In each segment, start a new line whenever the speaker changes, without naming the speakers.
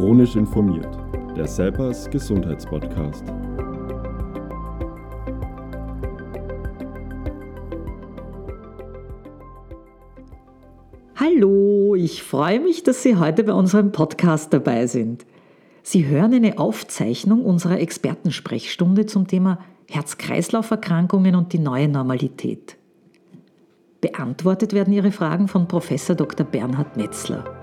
Chronisch informiert, der Selpers Gesundheitspodcast.
Hallo, ich freue mich, dass Sie heute bei unserem Podcast dabei sind. Sie hören eine Aufzeichnung unserer Expertensprechstunde zum Thema Herz-Kreislauf-Erkrankungen und die neue Normalität. Beantwortet werden Ihre Fragen von Prof. Dr. Bernhard Metzler.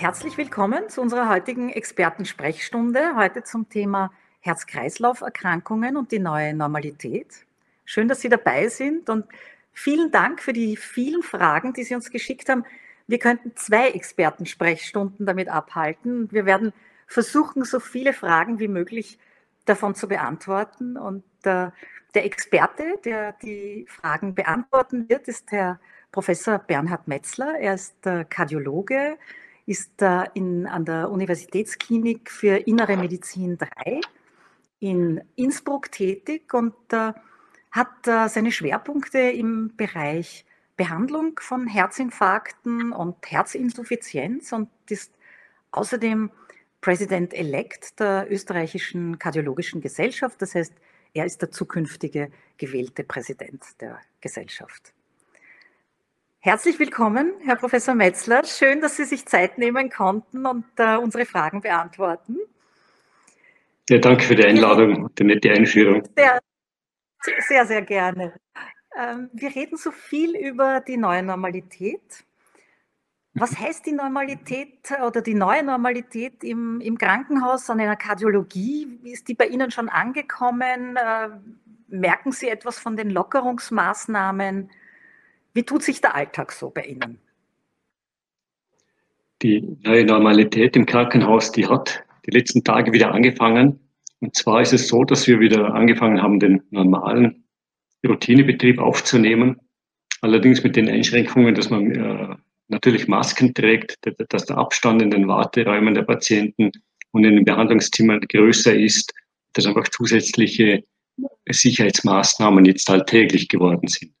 Herzlich willkommen zu unserer heutigen Expertensprechstunde, heute zum Thema Herz-Kreislauf-Erkrankungen und die neue Normalität. Schön, dass Sie dabei sind und vielen Dank für die vielen Fragen, die Sie uns geschickt haben. Wir könnten zwei Expertensprechstunden damit abhalten. Wir werden versuchen, so viele Fragen wie möglich davon zu beantworten. Und äh, der Experte, der die Fragen beantworten wird, ist Herr Professor Bernhard Metzler. Er ist äh, Kardiologe, ist in, an der Universitätsklinik für Innere Medizin 3 in Innsbruck tätig und hat seine Schwerpunkte im Bereich Behandlung von Herzinfarkten und Herzinsuffizienz und ist außerdem President-elect der österreichischen Kardiologischen Gesellschaft. Das heißt, er ist der zukünftige gewählte Präsident der Gesellschaft. Herzlich willkommen, Herr Professor Metzler. Schön, dass Sie sich Zeit nehmen konnten und äh, unsere Fragen beantworten.
Ja, danke für die Einladung und die nette Einführung.
Sehr, sehr, sehr gerne. Ähm, wir reden so viel über die neue Normalität. Was heißt die Normalität oder die neue Normalität im, im Krankenhaus an einer Kardiologie? Ist die bei Ihnen schon angekommen? Äh, merken Sie etwas von den Lockerungsmaßnahmen? Wie tut sich der Alltag so bei Ihnen?
Die neue Normalität im Krankenhaus, die hat die letzten Tage wieder angefangen. Und zwar ist es so, dass wir wieder angefangen haben, den normalen Routinebetrieb aufzunehmen. Allerdings mit den Einschränkungen, dass man äh, natürlich Masken trägt, dass der Abstand in den Warteräumen der Patienten und in den Behandlungszimmern größer ist, dass einfach zusätzliche Sicherheitsmaßnahmen jetzt alltäglich geworden sind.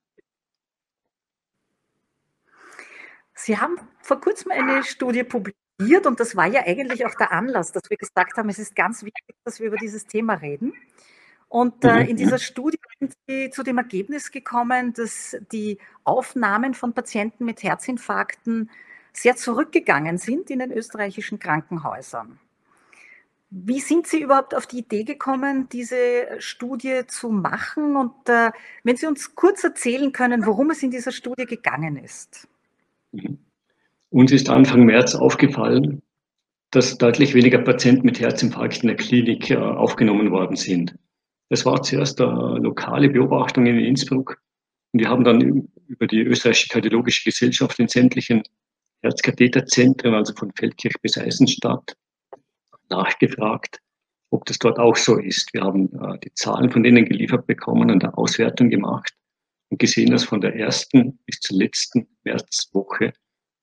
Sie haben vor kurzem eine Studie publiziert und das war ja eigentlich auch der Anlass, dass wir gesagt haben, es ist ganz wichtig, dass wir über dieses Thema reden. Und äh, mhm, in dieser Studie sind Sie zu dem Ergebnis gekommen, dass die Aufnahmen von Patienten mit Herzinfarkten sehr zurückgegangen sind in den österreichischen Krankenhäusern. Wie sind Sie überhaupt auf die Idee gekommen, diese Studie zu machen? Und äh, wenn Sie uns kurz erzählen können, worum es in dieser Studie gegangen ist.
Mhm. Uns ist Anfang März aufgefallen, dass deutlich weniger Patienten mit Herzinfarkt in der Klinik äh, aufgenommen worden sind. Das war zuerst eine lokale Beobachtung in Innsbruck. Und wir haben dann über die österreichische Kardiologische Gesellschaft in sämtlichen Herzkatheterzentren, also von Feldkirch bis Eisenstadt, nachgefragt, ob das dort auch so ist. Wir haben äh, die Zahlen von denen geliefert bekommen und eine Auswertung gemacht und gesehen, dass von der ersten bis zur letzten Märzwoche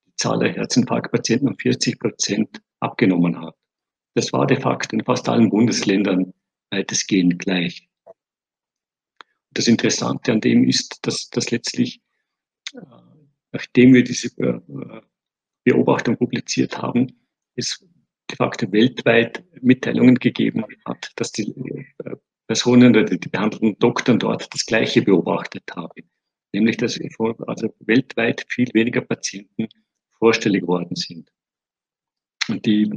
die Zahl der Herzinfarktpatienten um 40 Prozent abgenommen hat. Das war de facto in fast allen Bundesländern weitestgehend gleich. Das Interessante an dem ist, dass, dass letztlich, äh, nachdem wir diese äh, Beobachtung publiziert haben, es de facto weltweit Mitteilungen gegeben hat, dass die äh, Personen oder die behandelten Doktoren dort das Gleiche beobachtet haben. Nämlich, dass also weltweit viel weniger Patienten vorstellig worden sind. Und die,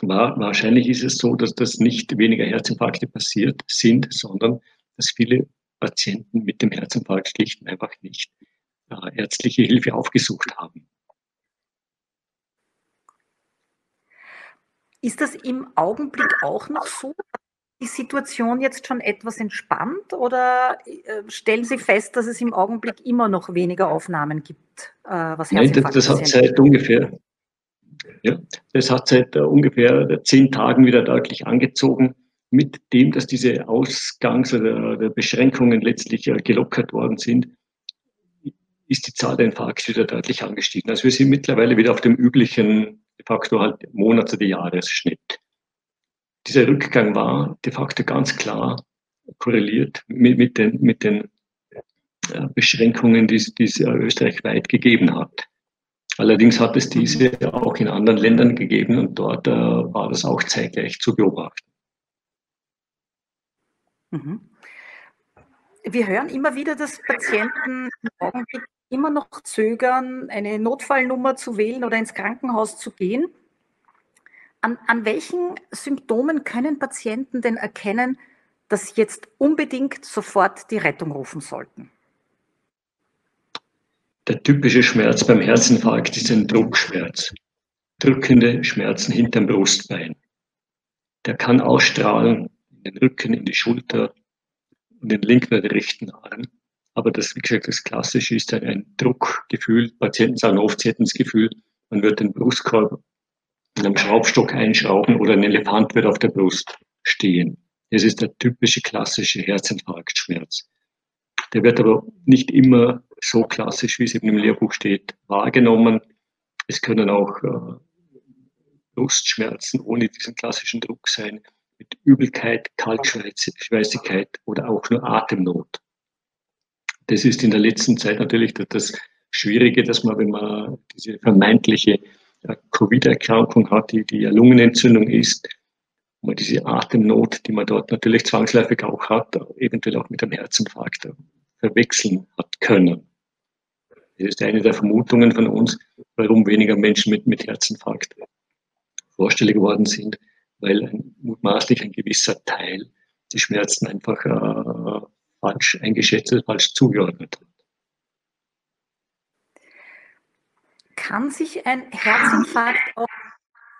wahrscheinlich ist es so, dass das nicht weniger Herzinfarkte passiert sind, sondern dass viele Patienten mit dem Herzinfarkt schlicht und einfach nicht äh, ärztliche Hilfe aufgesucht haben.
Ist das im Augenblick auch noch so, die Situation jetzt schon etwas entspannt oder äh, stellen Sie fest, dass es im Augenblick immer noch weniger Aufnahmen gibt,
äh, was Nein, das, das hat seit ungefähr, ja, das hat seit uh, ungefähr zehn Tagen wieder deutlich angezogen, mit dem, dass diese Ausgangs- oder Beschränkungen letztlich gelockert worden sind, ist die Zahl der Infarkte wieder deutlich angestiegen. Also wir sind mittlerweile wieder auf dem üblichen de facto halt Monats- oder Jahresschnitt dieser Rückgang war de facto ganz klar korreliert mit, mit den, mit den Beschränkungen, die, die es österreichweit gegeben hat. Allerdings hat es diese auch in anderen Ländern gegeben und dort äh, war das auch zeitgleich zu beobachten.
Mhm. Wir hören immer wieder, dass Patienten im Augenblick immer noch zögern, eine Notfallnummer zu wählen oder ins Krankenhaus zu gehen. An, an welchen Symptomen können Patienten denn erkennen, dass sie jetzt unbedingt sofort die Rettung rufen sollten?
Der typische Schmerz beim Herzinfarkt ist ein Druckschmerz. Drückende Schmerzen hinterm Brustbein. Der kann ausstrahlen in den Rücken, in die Schulter, in den linken oder rechten Arm. Aber das, wie gesagt, das Klassische ist ein, ein Druckgefühl. Patienten sagen oft, sie hätten das Gefühl, man wird den Brustkorb mit einem Schraubstock einschrauben oder ein Elefant wird auf der Brust stehen. Das ist der typische klassische Herzinfarktschmerz. Der wird aber nicht immer so klassisch, wie es eben im Lehrbuch steht, wahrgenommen. Es können auch äh, Brustschmerzen ohne diesen klassischen Druck sein, mit Übelkeit, Kaltschweißigkeit oder auch nur Atemnot. Das ist in der letzten Zeit natürlich das Schwierige, dass man, wenn man diese vermeintliche Covid-Erkrankung hat, die, die Lungenentzündung ist, man diese Atemnot, die man dort natürlich zwangsläufig auch hat, eventuell auch mit einem Herzinfarkt verwechseln hat können. Das ist eine der Vermutungen von uns, warum weniger Menschen mit, mit Herzinfarkt vorstellig geworden sind, weil ein, mutmaßlich ein gewisser Teil die Schmerzen einfach äh, falsch eingeschätzt, falsch zugeordnet hat.
Kann sich ein Herzinfarkt auch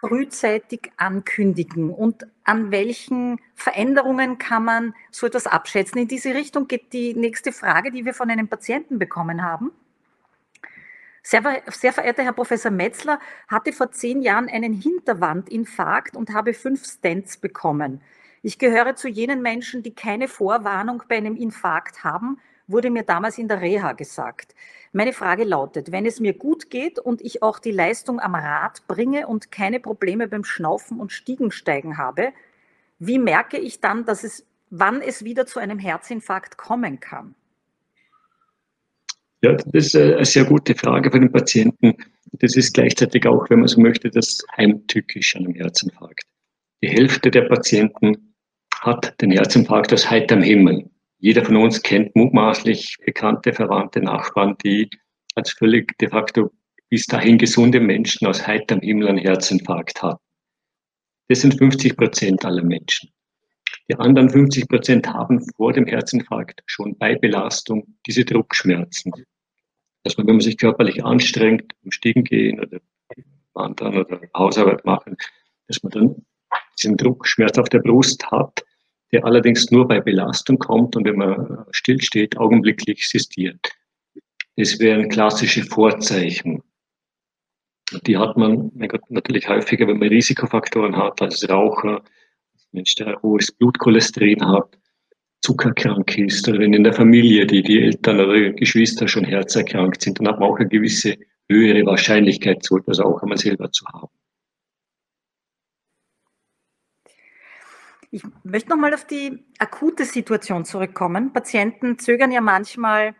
frühzeitig ankündigen und an welchen Veränderungen kann man so etwas abschätzen? In diese Richtung geht die nächste Frage, die wir von einem Patienten bekommen haben. Sehr, sehr verehrter Herr Professor Metzler, hatte vor zehn Jahren einen Hinterwandinfarkt und habe fünf Stents bekommen. Ich gehöre zu jenen Menschen, die keine Vorwarnung bei einem Infarkt haben, wurde mir damals in der Reha gesagt. Meine Frage lautet, wenn es mir gut geht und ich auch die Leistung am Rad bringe und keine Probleme beim Schnaufen und Stiegensteigen habe, wie merke ich dann, dass es, wann es wieder zu einem Herzinfarkt kommen kann?
Ja, das ist eine sehr gute Frage für den Patienten. Das ist gleichzeitig auch, wenn man so möchte, das Heimtückisch an einem Herzinfarkt. Die Hälfte der Patienten hat den Herzinfarkt aus heiterem Himmel. Jeder von uns kennt mutmaßlich bekannte, verwandte Nachbarn, die als völlig de facto bis dahin gesunde Menschen aus heiterem Himmel einen Herzinfarkt hatten. Das sind 50 Prozent aller Menschen. Die anderen 50 Prozent haben vor dem Herzinfarkt schon bei Belastung diese Druckschmerzen. Dass man, wenn man sich körperlich anstrengt, im Stiegen gehen oder wandern oder Hausarbeit machen, dass man dann diesen Druckschmerz auf der Brust hat, der allerdings nur bei Belastung kommt und wenn man stillsteht, augenblicklich existiert. Das wären klassische Vorzeichen. Die hat man natürlich häufiger, wenn man Risikofaktoren hat, als Raucher, als Mensch, der hohes Blutcholesterin hat, zuckerkrank ist oder wenn in der Familie die, die Eltern oder Geschwister schon herzerkrankt sind, dann hat man auch eine gewisse höhere Wahrscheinlichkeit, so etwas auch einmal selber zu haben.
Ich möchte nochmal auf die akute Situation zurückkommen. Patienten zögern ja manchmal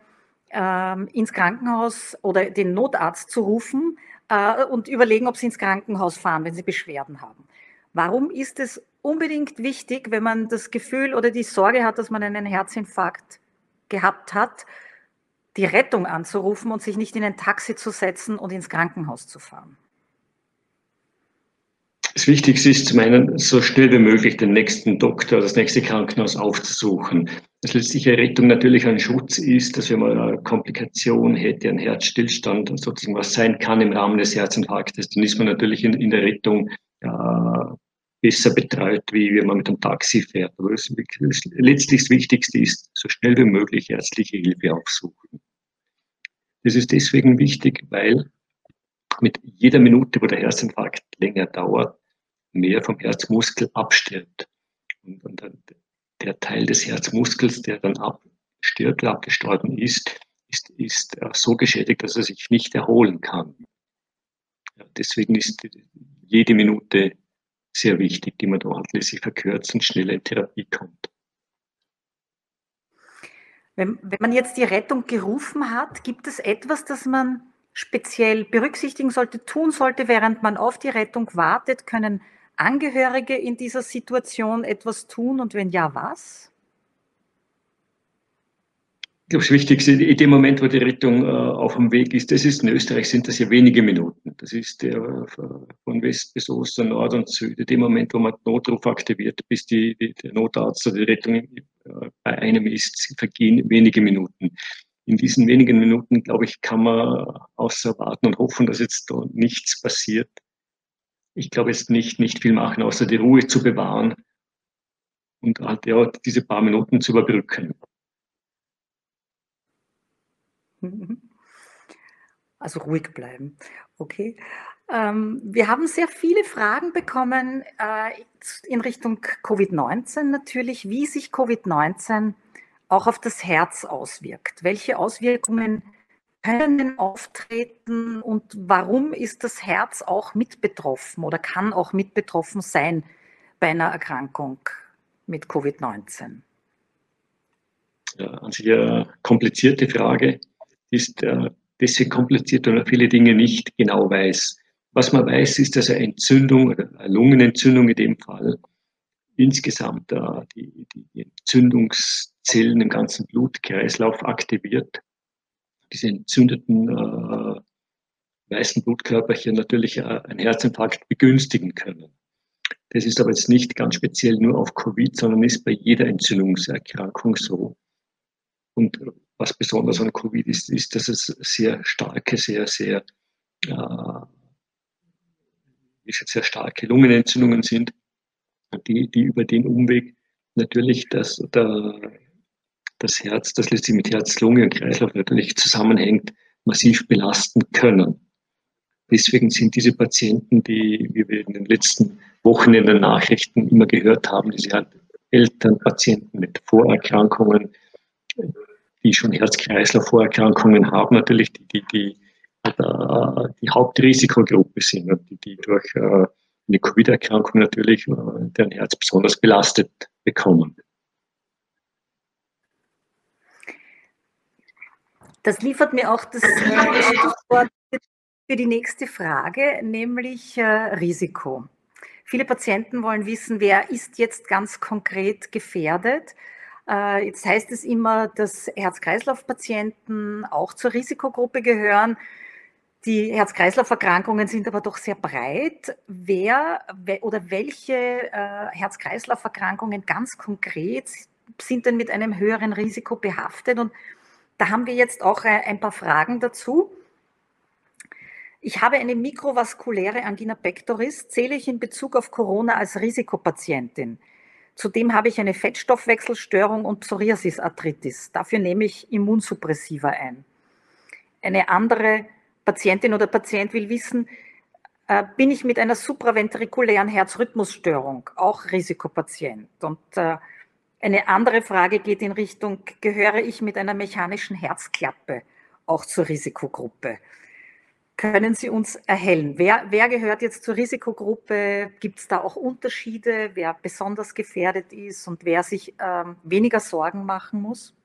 ähm, ins Krankenhaus oder den Notarzt zu rufen äh, und überlegen, ob sie ins Krankenhaus fahren, wenn sie Beschwerden haben. Warum ist es unbedingt wichtig, wenn man das Gefühl oder die Sorge hat, dass man einen Herzinfarkt gehabt hat, die Rettung anzurufen und sich nicht in ein Taxi zu setzen und ins Krankenhaus zu fahren?
Das Wichtigste ist zum einen, so schnell wie möglich den nächsten Doktor, das nächste Krankenhaus aufzusuchen. Das letztliche Rettung natürlich ein Schutz ist, dass wenn man eine Komplikation hätte, ein Herzstillstand, sozusagen was sein kann im Rahmen des Herzinfarktes, dann ist man natürlich in, in der Rettung ja, besser betreut, wie wenn man mit dem Taxi fährt. Aber das, das letztlich das Wichtigste ist, so schnell wie möglich ärztliche Hilfe aufsuchen. Das ist deswegen wichtig, weil mit jeder Minute, wo der Herzinfarkt länger dauert, mehr vom Herzmuskel abstirbt. Und, dann der Teil des Herzmuskels, der dann abstirbt, abgestorben ist, ist, ist äh, so geschädigt, dass er sich nicht erholen kann. Ja, deswegen ist jede Minute sehr wichtig, die man hat, sich verkürzt und schneller in Therapie kommt.
Wenn, wenn man jetzt die Rettung gerufen hat, gibt es etwas, das man speziell berücksichtigen sollte, tun sollte, während man auf die Rettung wartet? Können Angehörige in dieser Situation etwas tun und wenn ja, was?
Ich glaube, das Wichtigste in dem Moment, wo die Rettung äh, auf dem Weg ist, das ist in Österreich sind das ja wenige Minuten. Das ist der, äh, von West bis Ost, Nord und Süd. In dem Moment, wo man Notruf aktiviert, bis die, die, der Notarzt oder die Rettung äh, bei einem ist, vergehen wenige Minuten. In diesen wenigen Minuten, glaube ich, kann man außer warten und hoffen, dass jetzt da nichts passiert. Ich glaube jetzt nicht, nicht viel machen, außer die Ruhe zu bewahren und halt ja, diese paar Minuten zu überbrücken.
Also ruhig bleiben. Okay. Ähm, wir haben sehr viele Fragen bekommen äh, in Richtung Covid-19 natürlich, wie sich Covid-19 auch auf das Herz auswirkt. Welche Auswirkungen können auftreten und warum ist das Herz auch mit betroffen oder kann auch mit betroffen sein bei einer Erkrankung mit Covid-19?
Ja, an sich eine komplizierte Frage ist äh, deswegen kompliziert, weil man viele Dinge nicht genau weiß. Was man weiß, ist, dass eine Entzündung, eine Lungenentzündung in dem Fall, insgesamt äh, die, die Entzündungszellen im ganzen Blutkreislauf aktiviert. Diese entzündeten äh, weißen Blutkörperchen natürlich äh, einen Herzinfarkt begünstigen können. Das ist aber jetzt nicht ganz speziell nur auf Covid, sondern ist bei jeder Entzündungserkrankung so. Und was besonders an Covid ist, ist, dass es sehr starke, sehr, sehr, äh, sehr starke Lungenentzündungen sind, die, die über den Umweg natürlich das, der, das Herz, das letztlich mit Herz, Lunge und Kreislauf natürlich zusammenhängt, massiv belasten können. Deswegen sind diese Patienten, die, wie wir in den letzten Wochen in den Nachrichten immer gehört haben, diese halt Elternpatienten mit Vorerkrankungen, die schon Herz-Kreislauf-Vorerkrankungen haben, natürlich die, die, die, äh, die Hauptrisikogruppe sind und die, die durch äh, eine Covid-Erkrankung natürlich äh, deren Herz besonders belastet bekommen.
Das liefert mir auch das Stichwort für die nächste Frage, nämlich Risiko. Viele Patienten wollen wissen, wer ist jetzt ganz konkret gefährdet äh, jetzt heißt es immer, dass Herz-Kreislauf-Patienten auch zur Risikogruppe gehören. Die Herz-Kreislauf-Erkrankungen sind aber doch sehr breit. Wer oder welche äh, Herz-Kreislauf-Erkrankungen ganz konkret sind denn mit einem höheren Risiko behaftet? Und da haben wir jetzt auch äh, ein paar Fragen dazu. Ich habe eine mikrovaskuläre Angina pectoris, zähle ich in Bezug auf Corona als Risikopatientin. Zudem habe ich eine Fettstoffwechselstörung und Psoriasis-Arthritis. Dafür nehme ich Immunsuppressiva ein. Eine andere Patientin oder Patient will wissen, äh, bin ich mit einer supraventrikulären Herzrhythmusstörung auch Risikopatient? Und äh, eine andere Frage geht in Richtung, gehöre ich mit einer mechanischen Herzklappe auch zur Risikogruppe? Können Sie uns erhellen? Wer, wer gehört jetzt zur Risikogruppe? Gibt es da auch Unterschiede, wer besonders gefährdet ist und wer sich ähm, weniger Sorgen machen muss?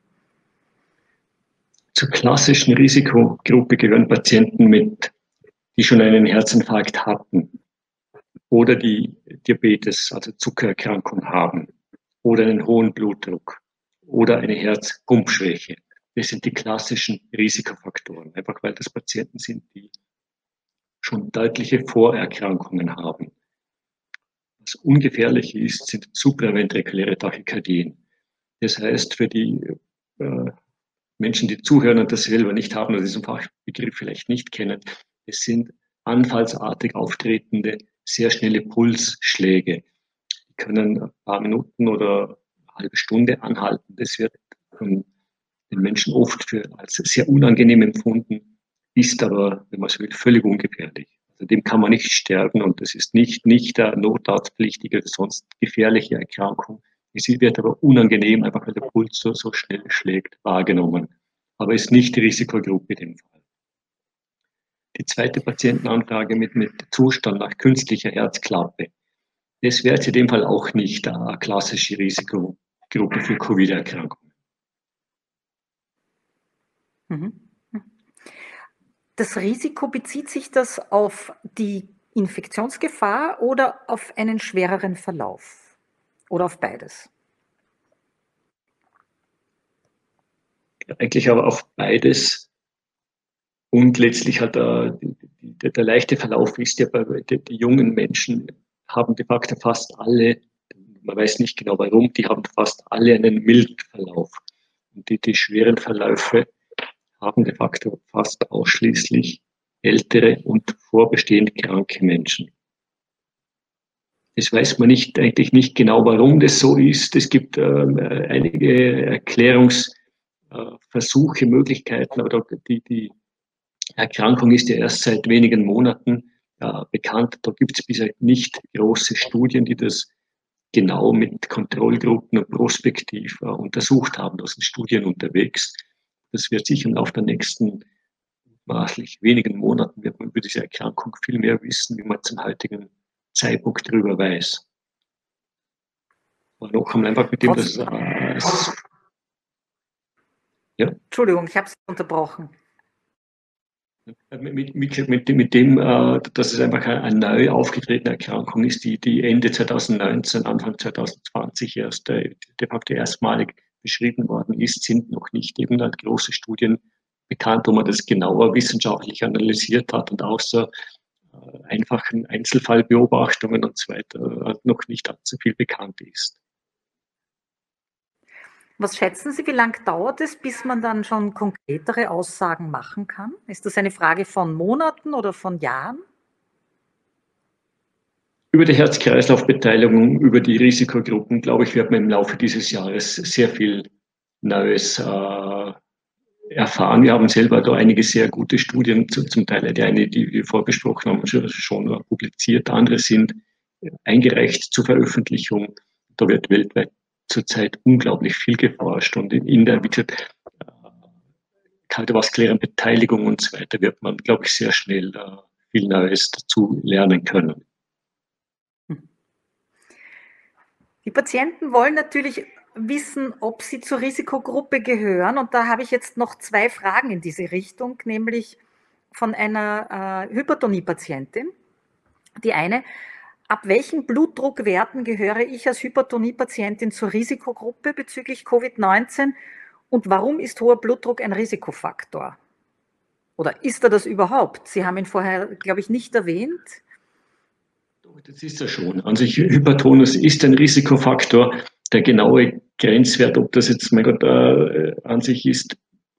Zur klassischen Risikogruppe gehören Patienten mit, die schon einen Herzinfarkt hatten oder die Diabetes, also Zuckererkrankung haben oder einen hohen Blutdruck oder eine Herzpumpschwäche. Das sind die klassischen Risikofaktoren, einfach weil das Patienten sind, die schon deutliche Vorerkrankungen haben. Was ungefährlich ist, sind supraventrikuläre Tachykardien. Das heißt, für die äh, Menschen, die zuhören und das selber nicht haben oder diesen Fachbegriff vielleicht nicht kennen, es sind anfallsartig auftretende, sehr schnelle Pulsschläge. Können ein paar Minuten oder eine halbe Stunde anhalten. Das wird von den Menschen oft für, als sehr unangenehm empfunden ist aber, wenn man so will, völlig ungefährlich. Also dem kann man nicht sterben und das ist nicht, nicht der notarztpflichtige oder sonst gefährliche Erkrankung. Es wird aber unangenehm, einfach weil der Puls so, so schnell schlägt, wahrgenommen. Aber ist nicht die Risikogruppe in dem Fall. Die zweite Patientenanfrage mit, mit Zustand nach künstlicher Herzklappe. Das wäre jetzt in dem Fall auch nicht eine klassische Risikogruppe für Covid-Erkrankungen.
Mhm. Das Risiko bezieht sich das auf die Infektionsgefahr oder auf einen schwereren Verlauf oder auf beides?
Eigentlich aber auf beides. Und letztlich hat der, der, der leichte Verlauf ist ja bei den jungen Menschen haben de facto fast alle, man weiß nicht genau warum, die haben fast alle einen milden Verlauf. Und die, die schweren Verläufe haben de facto fast ausschließlich ältere und vorbestehend kranke Menschen. Das weiß man nicht, eigentlich nicht genau, warum das so ist. Es gibt äh, einige Erklärungsversuche, äh, Möglichkeiten, aber die, die Erkrankung ist ja erst seit wenigen Monaten äh, bekannt. Da gibt es bisher nicht große Studien, die das genau mit Kontrollgruppen und prospektiv äh, untersucht haben. Da sind Studien unterwegs. Das wird sicher Laufe der nächsten maßlich wenigen Monaten wird man über diese Erkrankung viel mehr wissen, wie man zum heutigen Zeitpunkt darüber weiß. Aber noch einmal einfach mit dem, dass äh,
ja? Entschuldigung, ich habe es unterbrochen.
Mit, mit, mit, mit dem, äh, dass es einfach eine, eine neu aufgetretene Erkrankung ist, die, die Ende 2019, Anfang 2020 erst äh, de facto erstmalig beschrieben worden ist, sind noch nicht eben halt große Studien bekannt, wo man das genauer wissenschaftlich analysiert hat und außer äh, einfachen Einzelfallbeobachtungen und so weiter äh, noch nicht allzu viel bekannt ist.
Was schätzen Sie, wie lange dauert es, bis man dann schon konkretere Aussagen machen kann? Ist das eine Frage von Monaten oder von Jahren?
Über die Herz-Kreislauf-Beteiligung, über die Risikogruppen, glaube ich, wird man im Laufe dieses Jahres sehr viel Neues äh, erfahren. Wir haben selber da einige sehr gute Studien, zum Teil die eine, die wir vorgesprochen haben, schon, schon publiziert, andere sind eingereicht zur Veröffentlichung. Da wird weltweit zurzeit unglaublich viel geforscht und in, der, wie gesagt, äh, kardiovaskulären Beteiligung und so weiter wird man, glaube ich, sehr schnell äh, viel Neues dazu lernen können.
Die Patienten wollen natürlich wissen, ob sie zur Risikogruppe gehören. Und da habe ich jetzt noch zwei Fragen in diese Richtung, nämlich von einer äh, Hypertonie-Patientin. Die eine, ab welchen Blutdruckwerten gehöre ich als Hypertonie-Patientin zur Risikogruppe bezüglich Covid-19 und warum ist hoher Blutdruck ein Risikofaktor? Oder ist er das überhaupt? Sie haben ihn vorher, glaube ich, nicht erwähnt.
Das ist er schon. An sich Hypertonus ist ein Risikofaktor. Der genaue Grenzwert, ob das jetzt, mein Gott, äh, an sich ist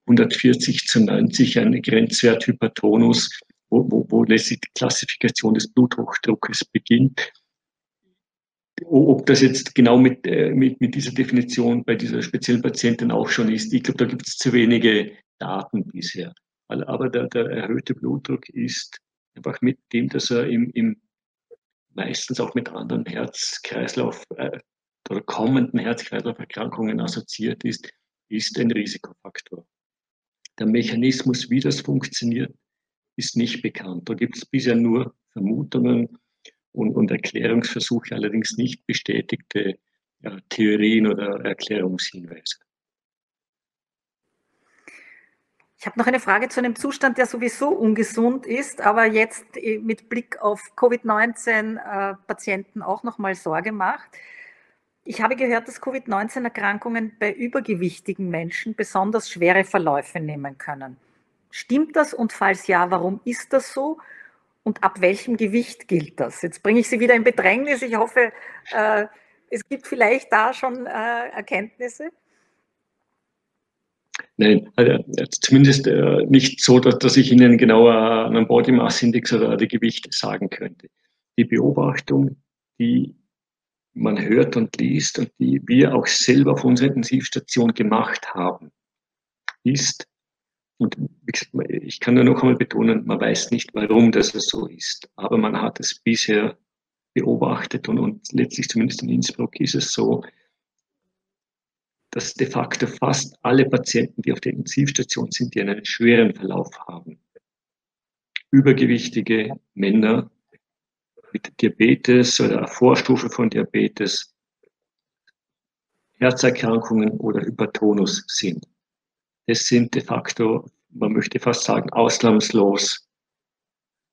140 zu 90 ein Grenzwert Hypertonus, wo, wo, wo letztlich die Klassifikation des Bluthochdruckes beginnt. Ob das jetzt genau mit, äh, mit, mit dieser Definition bei dieser speziellen Patientin auch schon ist, ich glaube, da gibt es zu wenige Daten bisher. Aber der, der erhöhte Blutdruck ist einfach mit dem, dass er im, im meistens auch mit anderen Herz-Kreislauf äh, oder kommenden Herz-Kreislauf-Erkrankungen assoziiert ist, ist ein Risikofaktor. Der Mechanismus, wie das funktioniert, ist nicht bekannt. Da gibt es bisher nur Vermutungen und, und Erklärungsversuche, allerdings nicht bestätigte ja, Theorien oder Erklärungshinweise.
Ich habe noch eine Frage zu einem Zustand, der sowieso ungesund ist, aber jetzt äh, mit Blick auf Covid-19-Patienten äh, auch noch mal Sorge macht. Ich habe gehört, dass Covid-19-Erkrankungen bei übergewichtigen Menschen besonders schwere Verläufe nehmen können. Stimmt das und falls ja, warum ist das so? Und ab welchem Gewicht gilt das? Jetzt bringe ich Sie wieder in Bedrängnis. Ich hoffe, äh, es gibt vielleicht da schon äh, Erkenntnisse.
Nein, also zumindest äh, nicht so, dass, dass ich Ihnen genauer einen Body Mass Index oder die Gewichte sagen könnte. Die Beobachtung, die man hört und liest und die wir auch selber auf unserer Intensivstation gemacht haben, ist, und ich kann nur noch einmal betonen, man weiß nicht, warum das so ist, aber man hat es bisher beobachtet und, und letztlich zumindest in Innsbruck ist es so, dass de facto fast alle Patienten, die auf der Intensivstation sind, die einen schweren Verlauf haben, übergewichtige Männer mit Diabetes oder Vorstufe von Diabetes, Herzerkrankungen oder Hypertonus sind. Das sind de facto man möchte fast sagen, ausnahmslos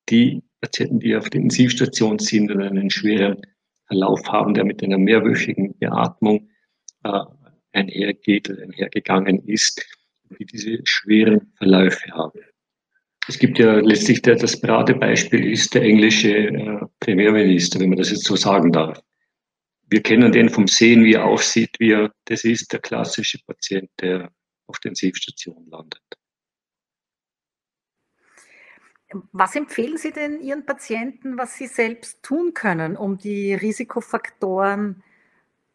die Patienten, die auf der Intensivstation sind und einen schweren Verlauf haben, der mit einer mehrwöchigen Beatmung äh, einhergeht oder einhergegangen ist, die diese schweren Verläufe haben. Es gibt ja letztlich der, das Paradebeispiel ist der englische äh, Premierminister, wenn man das jetzt so sagen darf. Wir kennen den vom Sehen, wie er aussieht, wie er, das ist der klassische Patient, der Intensivstation landet.
Was empfehlen Sie denn Ihren Patienten, was sie selbst tun können, um die Risikofaktoren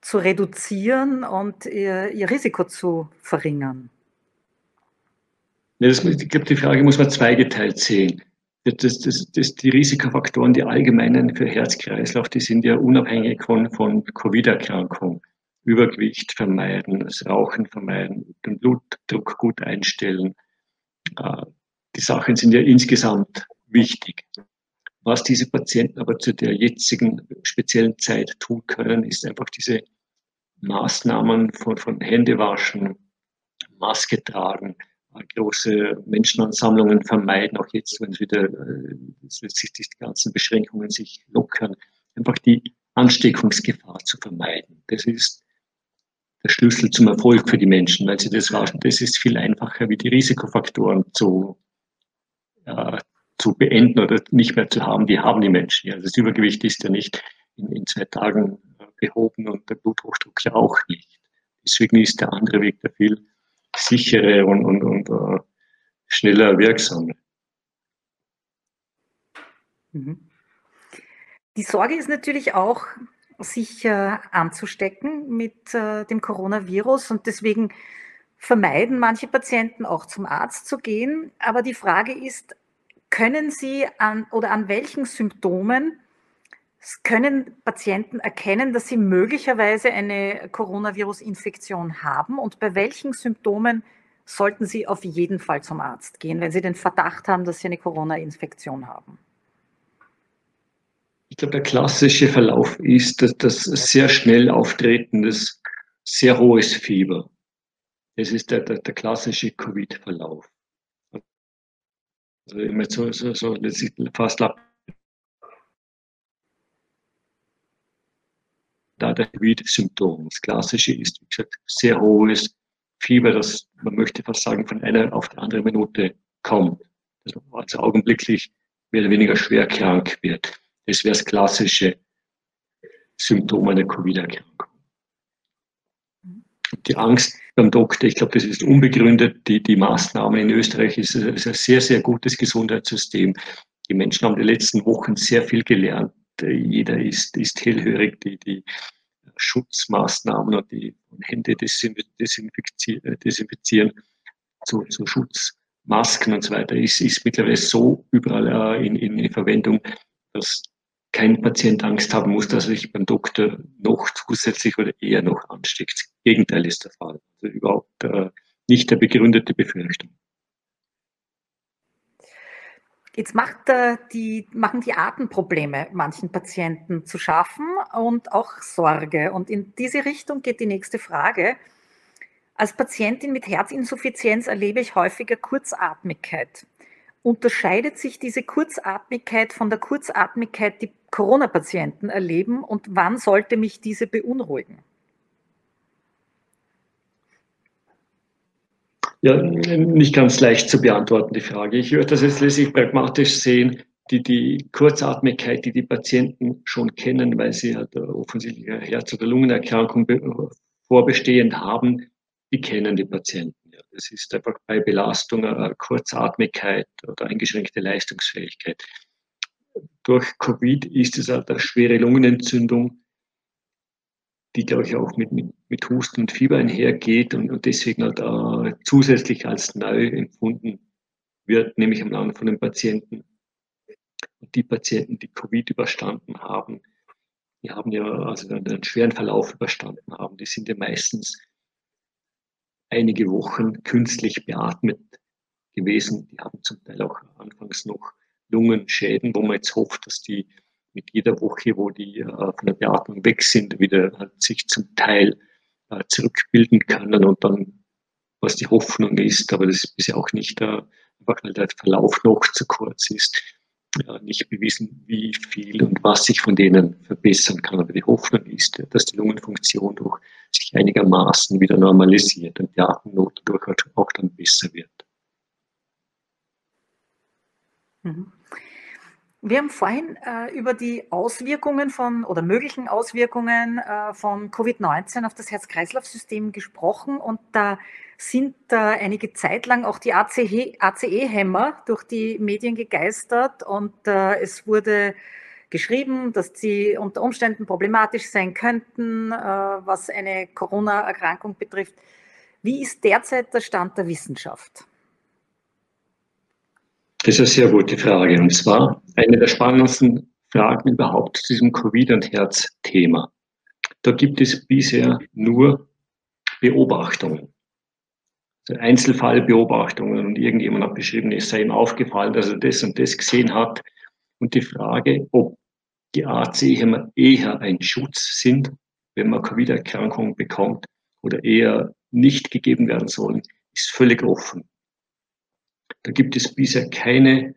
zu reduzieren und ihr, ihr Risiko zu verringern?
Das, ich glaube, die Frage muss man zweigeteilt sehen. Das, das, das, die Risikofaktoren, die allgemeinen für Herz-Kreislauf, die sind ja unabhängig von, von Covid-Erkrankung. Übergewicht vermeiden, das Rauchen vermeiden, den Blutdruck gut einstellen. Äh, die Sachen sind ja insgesamt wichtig. Was diese Patienten aber zu der jetzigen speziellen Zeit tun können, ist einfach diese Maßnahmen von, von Händewaschen, Maske tragen, große Menschenansammlungen vermeiden, auch jetzt, wenn es wieder äh, sich die ganzen Beschränkungen sich lockern, einfach die Ansteckungsgefahr zu vermeiden. Das ist der Schlüssel zum Erfolg für die Menschen, weil sie das waschen. Das ist viel einfacher, wie die Risikofaktoren zu, äh, zu beenden oder nicht mehr zu haben. Die haben die Menschen. Ja, das Übergewicht ist ja nicht in, in zwei Tagen behoben und der Bluthochdruck ja auch nicht. Deswegen ist der andere Weg der viel sichere und, und, und uh, schneller wirksame.
Mhm. Die Sorge ist natürlich auch, sich äh, anzustecken mit äh, dem Coronavirus und deswegen vermeiden manche Patienten auch zum Arzt zu gehen. Aber die Frage ist, können Sie an oder an welchen Symptomen können Patienten erkennen, dass sie möglicherweise eine Coronavirus-Infektion haben und bei welchen Symptomen sollten sie auf jeden Fall zum Arzt gehen, wenn sie den Verdacht haben, dass sie eine Corona-Infektion haben?
Ich glaube, der klassische Verlauf ist dass das sehr schnell auftretendes, sehr hohes Fieber. Das ist der, der, der klassische Covid-Verlauf. Also immer so, so, so fast da der Covid-Symptom. Das klassische ist, wie gesagt, sehr hohes Fieber, das man möchte fast sagen, von einer auf die andere Minute kommt. Dass man also augenblicklich mehr oder weniger schwer krank wird. Das wäre das klassische Symptom einer Covid-Erkrankung. Die Angst beim Doktor, ich glaube, das ist unbegründet. Die, die Maßnahmen in Österreich ist, ist ein sehr, sehr gutes Gesundheitssystem. Die Menschen haben die letzten Wochen sehr viel gelernt jeder ist, ist hellhörig, die, die Schutzmaßnahmen und die Hände desinfizieren, desinfizieren zu, zu Schutzmasken und so weiter ist, ist mittlerweile so überall in, in Verwendung, dass kein Patient Angst haben muss, dass er sich beim Doktor noch zusätzlich oder eher noch ansteckt. Das Gegenteil ist der Fall. Also überhaupt äh, nicht der begründete Befürchtung.
Jetzt macht, äh, die, machen die Atemprobleme manchen Patienten zu schaffen und auch Sorge. Und in diese Richtung geht die nächste Frage. Als Patientin mit Herzinsuffizienz erlebe ich häufiger Kurzatmigkeit. Unterscheidet sich diese Kurzatmigkeit von der Kurzatmigkeit, die Corona-Patienten erleben? Und wann sollte mich diese beunruhigen?
Ja, nicht ganz leicht zu beantworten, die Frage. Ich würde das jetzt letztlich pragmatisch sehen, die, die Kurzatmigkeit, die die Patienten schon kennen, weil sie halt offensichtlich eine Herz- oder Lungenerkrankung vorbestehend haben, die kennen die Patienten. Das ist einfach bei Belastung, eine Kurzatmigkeit oder eingeschränkte Leistungsfähigkeit. Durch Covid ist es halt eine schwere Lungenentzündung, die, glaube ich, auch mit, mit, mit Husten und Fieber einhergeht und, und deswegen halt äh, zusätzlich als neu empfunden wird, nämlich am Land von den Patienten. Und die Patienten, die Covid überstanden haben, die haben ja also einen schweren Verlauf überstanden haben, die sind ja meistens einige Wochen künstlich beatmet gewesen. Die haben zum Teil auch anfangs noch Lungenschäden, wo man jetzt hofft, dass die mit jeder Woche, wo die äh, von der Beatmung weg sind, wieder halt sich zum Teil äh, zurückbilden können und dann was die Hoffnung ist, aber das ist bisher auch nicht, äh, einfach weil der Verlauf noch zu kurz ist, nicht bewiesen, wie viel und was sich von denen verbessern kann. Aber die Hoffnung ist, dass die Lungenfunktion durch sich einigermaßen wieder normalisiert und die Atemnot dadurch auch dann besser wird.
Mhm. Wir haben vorhin äh, über die Auswirkungen von oder möglichen Auswirkungen äh, von Covid-19 auf das Herz-Kreislauf-System gesprochen und da sind äh, einige Zeit lang auch die ACE-Hämmer durch die Medien gegeistert und äh, es wurde geschrieben, dass sie unter Umständen problematisch sein könnten, äh, was eine Corona-Erkrankung betrifft. Wie ist derzeit der Stand der Wissenschaft?
Das ist eine sehr gute Frage. Und zwar eine der spannendsten Fragen überhaupt zu diesem Covid- und Herz-Thema. Da gibt es bisher nur Beobachtungen. Also Einzelfallbeobachtungen und irgendjemand hat beschrieben, es sei ihm aufgefallen, dass er das und das gesehen hat. Und die Frage, ob die AC-Hämmer eher ein Schutz sind, wenn man Covid-Erkrankungen bekommt, oder eher nicht gegeben werden sollen, ist völlig offen. Da gibt es bisher keine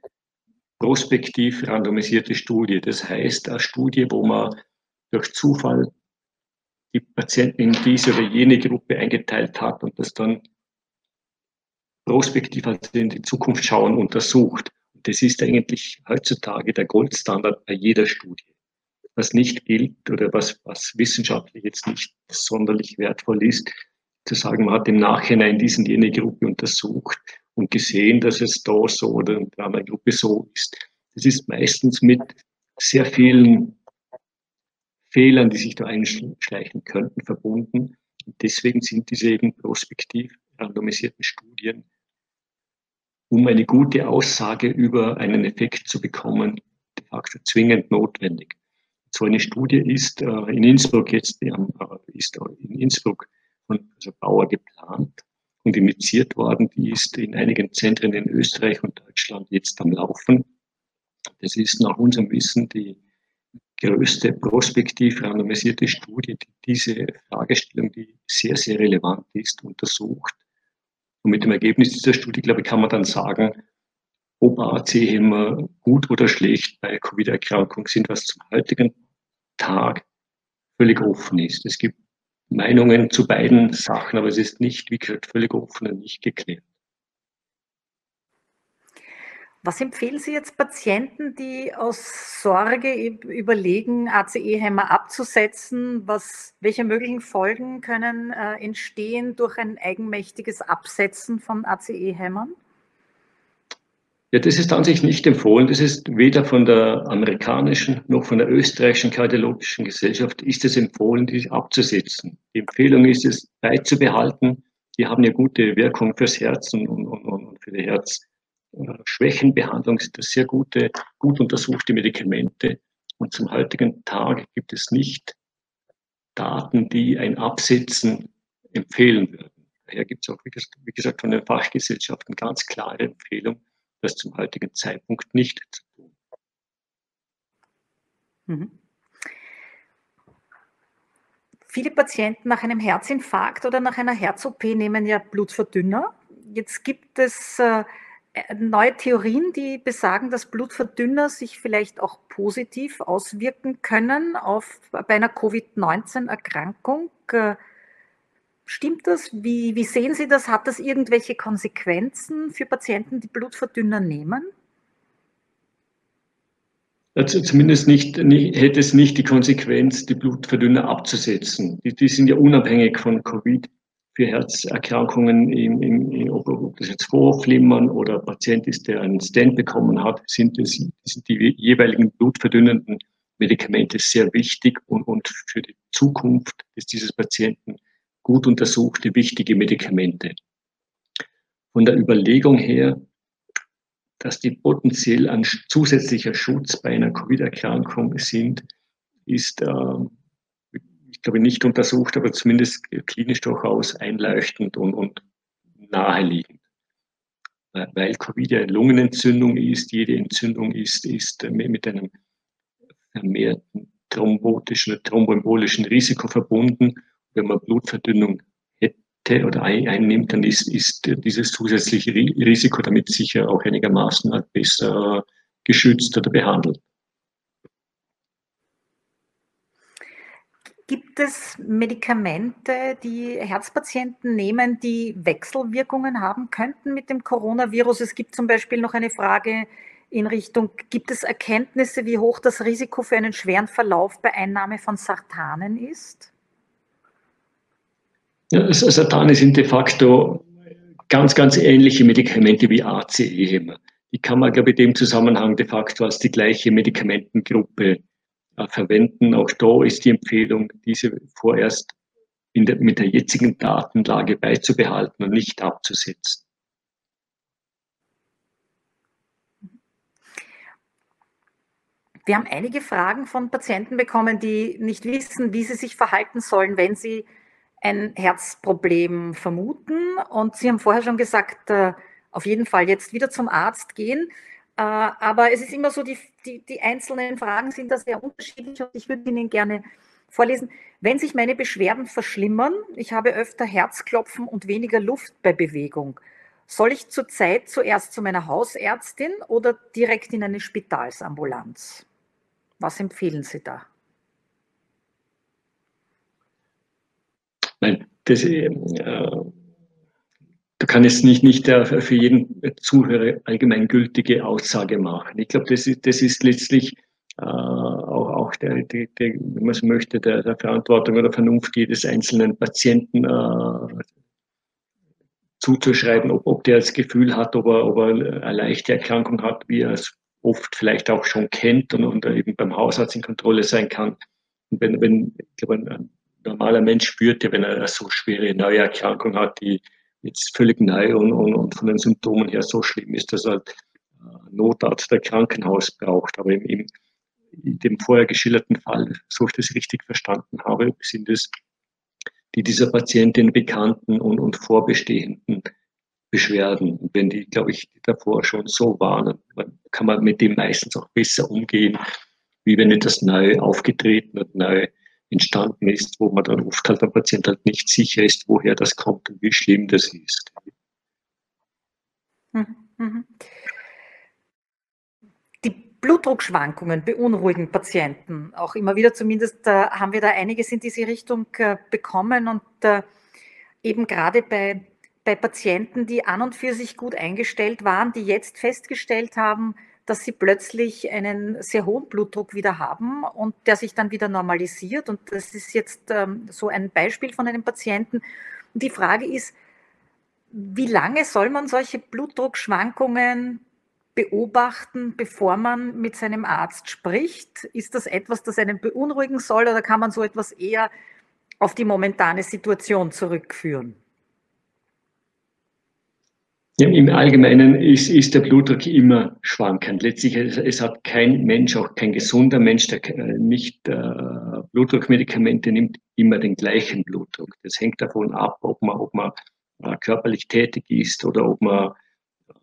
prospektiv randomisierte Studie. Das heißt, eine Studie, wo man durch Zufall die Patienten in diese oder jene Gruppe eingeteilt hat und das dann prospektiv also in die Zukunft schauen untersucht. Und das ist eigentlich heutzutage der Goldstandard bei jeder Studie. Was nicht gilt oder was, was wissenschaftlich jetzt nicht sonderlich wertvoll ist, zu sagen, man hat im Nachhinein diesen jene Gruppe untersucht und gesehen, dass es da so oder in der Gruppe so ist. Das ist meistens mit sehr vielen Fehlern, die sich da einschleichen könnten, verbunden. Und deswegen sind diese eben prospektiv randomisierten Studien, um eine gute Aussage über einen Effekt zu bekommen, de facto zwingend notwendig. So eine Studie ist äh, in Innsbruck jetzt, äh, ist in Innsbruck von also Bauer geplant und initiiert worden. Die ist in einigen Zentren in Österreich und Deutschland jetzt am Laufen. Das ist nach unserem Wissen die größte prospektiv randomisierte Studie, die diese Fragestellung, die sehr, sehr relevant ist, untersucht. Und mit dem Ergebnis dieser Studie, glaube ich, kann man dann sagen, ob AC-Hämmer gut oder schlecht bei Covid-Erkrankung sind, was zum heutigen Tag völlig offen ist. Es gibt Meinungen zu beiden Sachen, aber es ist nicht, wie gesagt, völlig offen und nicht geklärt.
Was empfehlen Sie jetzt Patienten, die aus Sorge überlegen, ACE-Hämmer abzusetzen? Was, welche möglichen Folgen können äh, entstehen durch ein eigenmächtiges Absetzen von ACE-Hämmern?
Ja, das ist an sich nicht empfohlen. Das ist weder von der amerikanischen noch von der österreichischen kardiologischen Gesellschaft ist es empfohlen, die abzusetzen. Die Empfehlung ist es beizubehalten. Die haben ja gute Wirkung fürs Herz und, und, und für die Herzschwächenbehandlung sind das sehr gute, gut untersuchte Medikamente. Und zum heutigen Tag gibt es nicht Daten, die ein Absetzen empfehlen würden. Daher gibt es auch, wie gesagt, von den Fachgesellschaften ganz klare Empfehlungen, das zum heutigen Zeitpunkt nicht zu tun.
Mhm. Viele Patienten nach einem Herzinfarkt oder nach einer Herz-OP nehmen ja Blutverdünner. Jetzt gibt es äh, neue Theorien, die besagen, dass Blutverdünner sich vielleicht auch positiv auswirken können auf, bei einer Covid-19-Erkrankung. Äh, Stimmt das? Wie, wie sehen Sie das? Hat das irgendwelche Konsequenzen für Patienten, die Blutverdünner nehmen?
Also zumindest nicht, nicht, hätte es nicht die Konsequenz, die Blutverdünner abzusetzen. Die, die sind ja unabhängig von Covid für Herzerkrankungen, im, im, ob, das jetzt Vorflimmern oder Patient ist, der einen Stent bekommen hat, sind, das, sind die jeweiligen blutverdünnenden Medikamente sehr wichtig und, und für die Zukunft dieses Patienten gut untersuchte wichtige Medikamente. Von der Überlegung her, dass die potenziell ein zusätzlicher Schutz bei einer Covid-Erkrankung sind, ist, äh, ich glaube, nicht untersucht, aber zumindest klinisch durchaus einleuchtend und, und naheliegend. Weil Covid ja eine Lungenentzündung ist, jede Entzündung ist, ist mit einem vermehrten thrombotischen, thromboembolischen Risiko verbunden wenn man Blutverdünnung oder einnimmt, dann ist, ist dieses zusätzliche Risiko damit sicher auch einigermaßen besser geschützt oder behandelt.
Gibt es Medikamente, die Herzpatienten nehmen, die Wechselwirkungen haben könnten mit dem Coronavirus? Es gibt zum Beispiel noch eine Frage in Richtung, gibt es Erkenntnisse, wie hoch das Risiko für einen schweren Verlauf bei Einnahme von Sartanen ist?
Ja, Sartane sind de facto ganz, ganz ähnliche Medikamente wie ACE. Die kann man, glaube ich, in dem Zusammenhang de facto als die gleiche Medikamentengruppe äh, verwenden. Auch da ist die Empfehlung, diese vorerst der, mit der jetzigen Datenlage beizubehalten und nicht abzusetzen.
Wir haben einige Fragen von Patienten bekommen, die nicht wissen, wie sie sich verhalten sollen, wenn sie ein Herzproblem vermuten. Und Sie haben vorher schon gesagt, äh, auf jeden Fall jetzt wieder zum Arzt gehen. Äh, aber es ist immer so, die, die, die einzelnen Fragen sind da sehr unterschiedlich und ich würde Ihnen gerne vorlesen. Wenn sich meine Beschwerden verschlimmern, ich habe öfter Herzklopfen und weniger Luft bei Bewegung, soll ich zurzeit zuerst zu meiner Hausärztin oder direkt in eine Spitalsambulanz? Was empfehlen Sie da?
Nein, das, äh, da kann jetzt nicht, nicht für jeden Zuhörer allgemeingültige Aussage machen. Ich glaube, das ist, das ist letztlich äh, auch, auch der, der, der, wenn man so möchte, der, der Verantwortung oder Vernunft jedes einzelnen Patienten äh, zuzuschreiben, ob, ob der das Gefühl hat, ob er, ob er eine leichte Erkrankung hat, wie er es oft vielleicht auch schon kennt und, und eben beim Hausarzt in Kontrolle sein kann. Und wenn, wenn ich glaube, ein normaler Mensch spürt ja, wenn er eine so schwere neue Erkrankung hat, die jetzt völlig neu und, und, und von den Symptomen her so schlimm ist, dass er halt Notarzt der Krankenhaus braucht. Aber im, in dem vorher geschilderten Fall, so ich das richtig verstanden habe, sind es die dieser Patientin bekannten und, und vorbestehenden Beschwerden. Und wenn die, glaube ich, davor schon so waren, kann man mit dem meistens auch besser umgehen, wie wenn etwas neu aufgetreten und neu entstanden ist, wo man dann oft halt der Patient halt nicht sicher ist, woher das kommt und wie schlimm das ist.
Mhm. mhm. Die Blutdruckschwankungen beunruhigen Patienten auch immer wieder. Zumindest äh, haben wir da einiges in diese Richtung äh, bekommen und äh, eben gerade bei bei Patienten, die an und für sich gut eingestellt waren, die jetzt festgestellt haben, dass sie plötzlich einen sehr hohen Blutdruck wieder haben und der sich dann wieder normalisiert. Und das ist jetzt ähm, so ein Beispiel von einem Patienten. Und die Frage ist, wie lange soll man solche Blutdruckschwankungen beobachten, bevor man mit seinem Arzt spricht? Ist das etwas, das einen beunruhigen soll oder kann man so etwas eher auf die momentane Situation zurückführen?
Ja, Im Allgemeinen ist, ist der Blutdruck immer schwankend. Letztlich, es, es, hat kein Mensch, auch kein gesunder Mensch, der äh, nicht äh, Blutdruckmedikamente nimmt, immer den gleichen Blutdruck. Das hängt davon ab, ob man, ob man äh, körperlich tätig ist oder ob man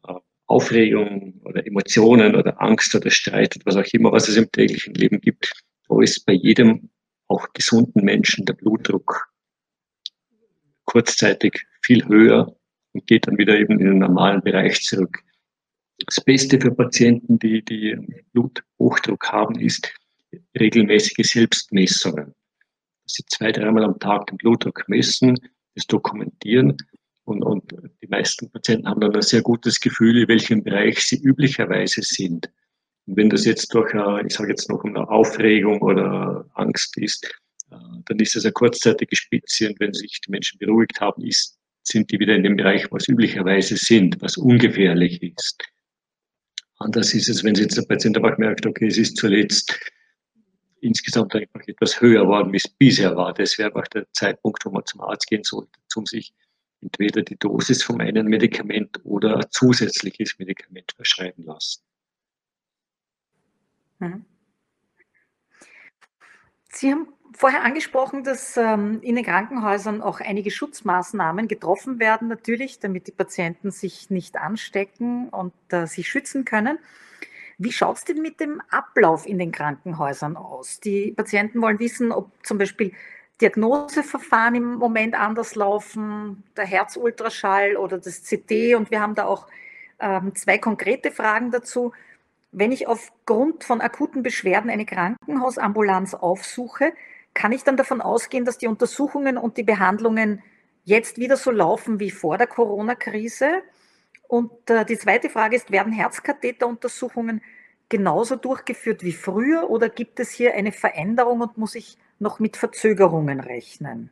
äh, Aufregung oder Emotionen oder Angst oder Streit oder was auch immer, was es im täglichen Leben gibt. Da ist bei jedem, auch gesunden Menschen, der Blutdruck kurzzeitig viel höher und geht dann wieder eben in den normalen Bereich zurück. Das Beste für Patienten, die, die Bluthochdruck haben, ist regelmäßige Selbstmessungen. Dass sie zwei, dreimal am Tag den Blutdruck messen, das dokumentieren und, und die meisten Patienten haben dann ein sehr gutes Gefühl, in welchem Bereich sie üblicherweise sind. Und wenn das jetzt durch, ich sage jetzt noch, eine Aufregung oder Angst ist, äh, dann ist das eine kurzzeitige Spitze und wenn sich die Menschen beruhigt haben, ist sind die wieder in dem Bereich, was üblicherweise sind, was ungefährlich ist. Anders ist es, wenn jetzt der Patient einfach merkt, okay, es ist zuletzt insgesamt einfach etwas höher geworden, wie es bisher war. Das wäre einfach der Zeitpunkt, wo man zum Arzt gehen sollte, um sich entweder die Dosis vom einen Medikament oder ein zusätzliches Medikament verschreiben lassen.
Mhm. Sie haben vorher angesprochen, dass ähm, in den Krankenhäusern auch einige Schutzmaßnahmen getroffen werden, natürlich, damit die Patienten sich nicht anstecken und äh, sich schützen können. Wie schaut es denn mit dem Ablauf in den Krankenhäusern aus? Die Patienten wollen wissen, ob zum Beispiel Diagnoseverfahren im Moment anders laufen, der Herzultraschall oder das CT. Und wir haben da auch ähm, zwei konkrete Fragen dazu. Wenn ich aufgrund von akuten Beschwerden eine Krankenhausambulanz aufsuche, kann ich dann davon ausgehen, dass die Untersuchungen und die Behandlungen jetzt wieder so laufen wie vor der Corona-Krise? Und äh, die zweite Frage ist, werden Herzkatheteruntersuchungen genauso durchgeführt wie früher oder gibt es hier eine Veränderung und muss ich noch mit Verzögerungen rechnen?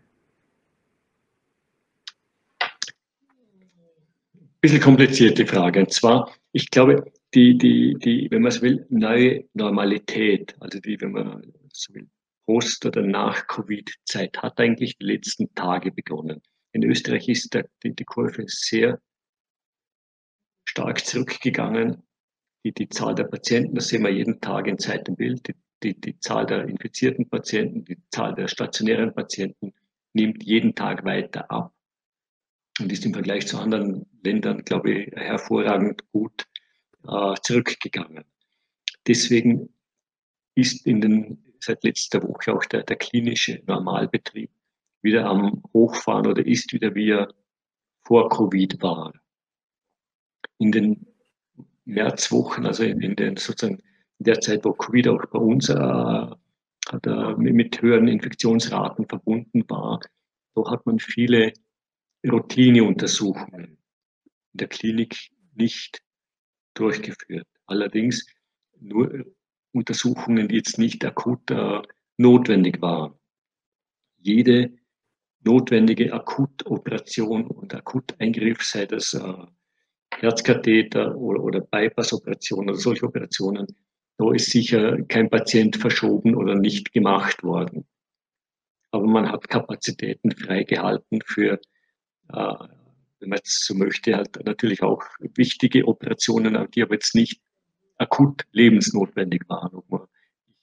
Ein bisschen komplizierte Frage. Und zwar, ich glaube, die, die, die, wenn man es will, neue Normalität, also die, wenn man so will, Post- oder Nach-Covid-Zeit, hat eigentlich die letzten Tage begonnen. In Österreich ist die, die Kurve sehr stark zurückgegangen. Die, die Zahl der Patienten, das sehen wir jeden Tag in Zeit im Bild, die, die, die Zahl der infizierten Patienten, die Zahl der stationären Patienten nimmt jeden Tag weiter ab und ist im Vergleich zu anderen Ländern, glaube ich, hervorragend gut äh, zurückgegangen. Deswegen ist in den, seit letzter Woche auch der, der klinische Normalbetrieb wieder am Hochfahren oder ist wieder wie er vor Covid war. In den Märzwochen, also in, in den sozusagen der Zeit, wo Covid auch bei uns äh, äh, mit höheren Infektionsraten verbunden war, da hat man viele Routineuntersuchungen in der Klinik nicht durchgeführt. Allerdings nur Untersuchungen, jetzt nicht akut äh, notwendig waren. Jede notwendige Akutoperation und Akuteingriff, sei das äh, Herzkatheter oder, oder Bypass-Operationen oder solche Operationen, da ist sicher kein Patient verschoben oder nicht gemacht worden. Aber man hat Kapazitäten freigehalten für äh, wenn man jetzt so möchte, halt natürlich auch wichtige Operationen, die aber jetzt nicht akut lebensnotwendig waren.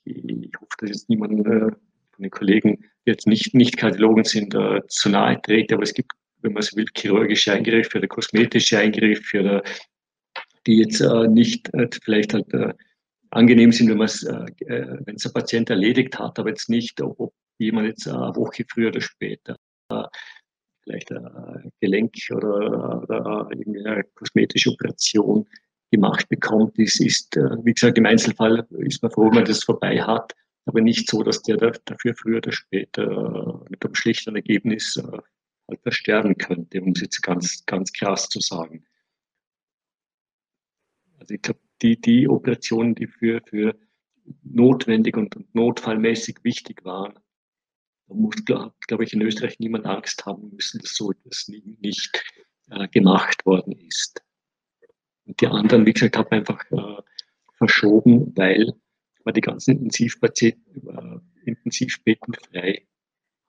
Ich, hoffe, dass jetzt niemand äh, von den Kollegen, jetzt nicht, nicht Kardiologen sind, äh, zu nahe trägt, aber es gibt, wenn man so will, chirurgische Eingriffe oder kosmetische Eingriffe oder die jetzt äh, nicht vielleicht halt angenehm sind, wenn es, wenn es ein Patient erledigt hat, aber jetzt nicht, ob jemand jetzt eine Woche früher oder später vielleicht ein Gelenk oder, oder eine kosmetische Operation gemacht bekommt, ist, ist, äh, wie gesagt, im Einzelfall ist man froh, wenn man das vorbei hat, aber nicht so, dass der dafür früher oder später mit einem schlechten Ergebnis äh, halt versterben könnte, um es jetzt ganz, ganz krass zu sagen. Also ich glaube, die, die Operationen, die für, für notwendig und notfallmäßig wichtig waren, da muss, glaube glaub ich, in Österreich niemand Angst haben müssen, dass so etwas nicht äh, gemacht worden ist. Die anderen, wie gesagt, hat man einfach äh, verschoben, weil man die ganzen Intensivpatienten, äh, Intensivbetten frei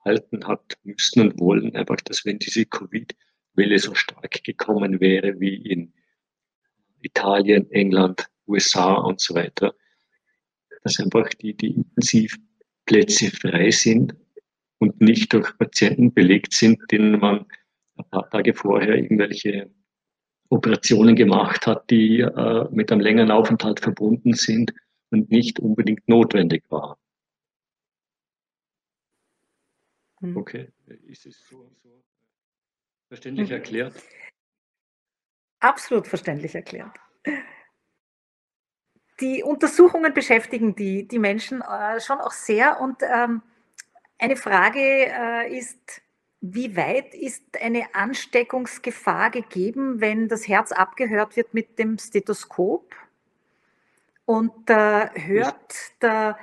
halten hat müssen und wollen, einfach, dass wenn diese Covid-Welle so stark gekommen wäre wie in Italien, England, USA und so weiter, dass einfach die, die Intensivplätze frei sind und nicht durch Patienten belegt sind, denen man ein paar Tage vorher irgendwelche Operationen gemacht hat, die äh, mit einem längeren Aufenthalt verbunden sind und nicht unbedingt notwendig waren. Hm. Okay, ist es so, so verständlich mhm. erklärt?
Absolut verständlich erklärt. Die Untersuchungen beschäftigen die, die Menschen äh, schon auch sehr und ähm, eine Frage äh, ist, wie weit ist eine Ansteckungsgefahr gegeben, wenn das Herz abgehört wird mit dem Stethoskop? Und äh, hört der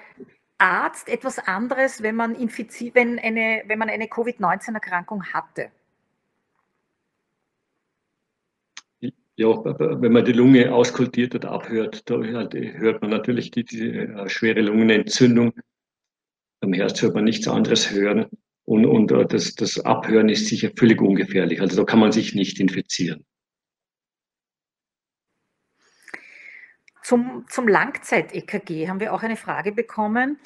Arzt etwas anderes, wenn man, wenn eine, wenn man eine Covid-19-Erkrankung hatte?
Ja, wenn man die Lunge auskultiert oder abhört, da hört man natürlich die, die äh, schwere Lungenentzündung am Herz hört man nichts anderes hören. Und, und äh, das, das Abhören ist sicher völlig ungefährlich. Also da kann man sich nicht infizieren.
Zum, zum Langzeit-EKG haben wir auch eine Frage bekommen.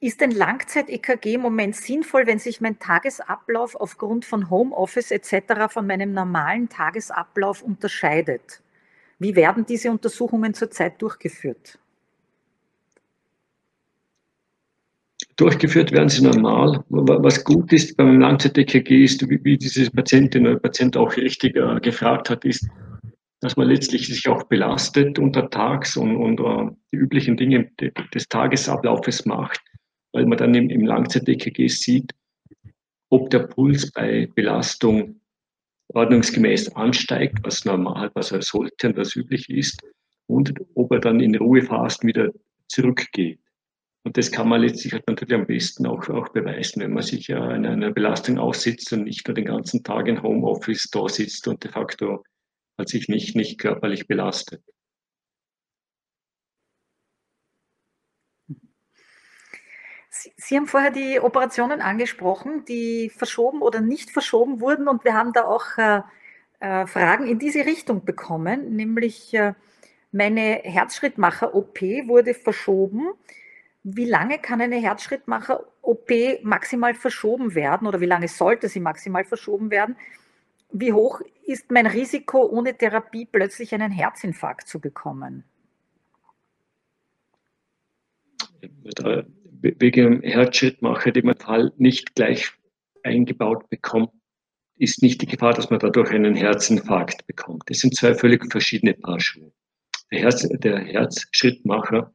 Ist ein Langzeit-EKG im Moment sinnvoll, wenn sich mein Tagesablauf aufgrund von Homeoffice etc. von meinem normalen Tagesablauf unterscheidet? Wie werden diese Untersuchungen zurzeit durchgeführt?
Durchgeführt werden sie normal. Was gut ist beim Langzeit-EKG ist, wie, wie diese Patientin oder Patient auch richtig äh, gefragt hat, ist, dass man letztlich sich auch belastet untertags und, und uh, die üblichen Dinge des Tagesablaufes macht, weil man dann im, im Langzeit-EKG sieht, ob der Puls bei Belastung ordnungsgemäß ansteigt, was normal, was er sollte und was üblich ist, und ob er dann in Ruhephasen wieder zurückgeht. Und das kann man letztlich halt natürlich am besten auch, auch beweisen, wenn man sich ja einer, einer Belastung aussitzt und nicht nur den ganzen Tag in Homeoffice da sitzt und de facto hat sich nicht, nicht körperlich belastet.
Sie, Sie, haben vorher die Operationen angesprochen, die verschoben oder nicht verschoben wurden. Und wir haben da auch äh, äh, Fragen in diese Richtung bekommen, nämlich äh, meine Herzschrittmacher-OP wurde verschoben. Wie lange kann eine Herzschrittmacher-OP maximal verschoben werden oder wie lange sollte sie maximal verschoben werden? Wie hoch ist mein Risiko, ohne Therapie plötzlich einen Herzinfarkt zu bekommen?
Wegen dem Herzschrittmacher, den man Fall nicht gleich eingebaut bekommt, ist nicht die Gefahr, dass man dadurch einen Herzinfarkt bekommt. Das sind zwei völlig verschiedene Paar Schuhe. Der, Herz, der Herzschrittmacher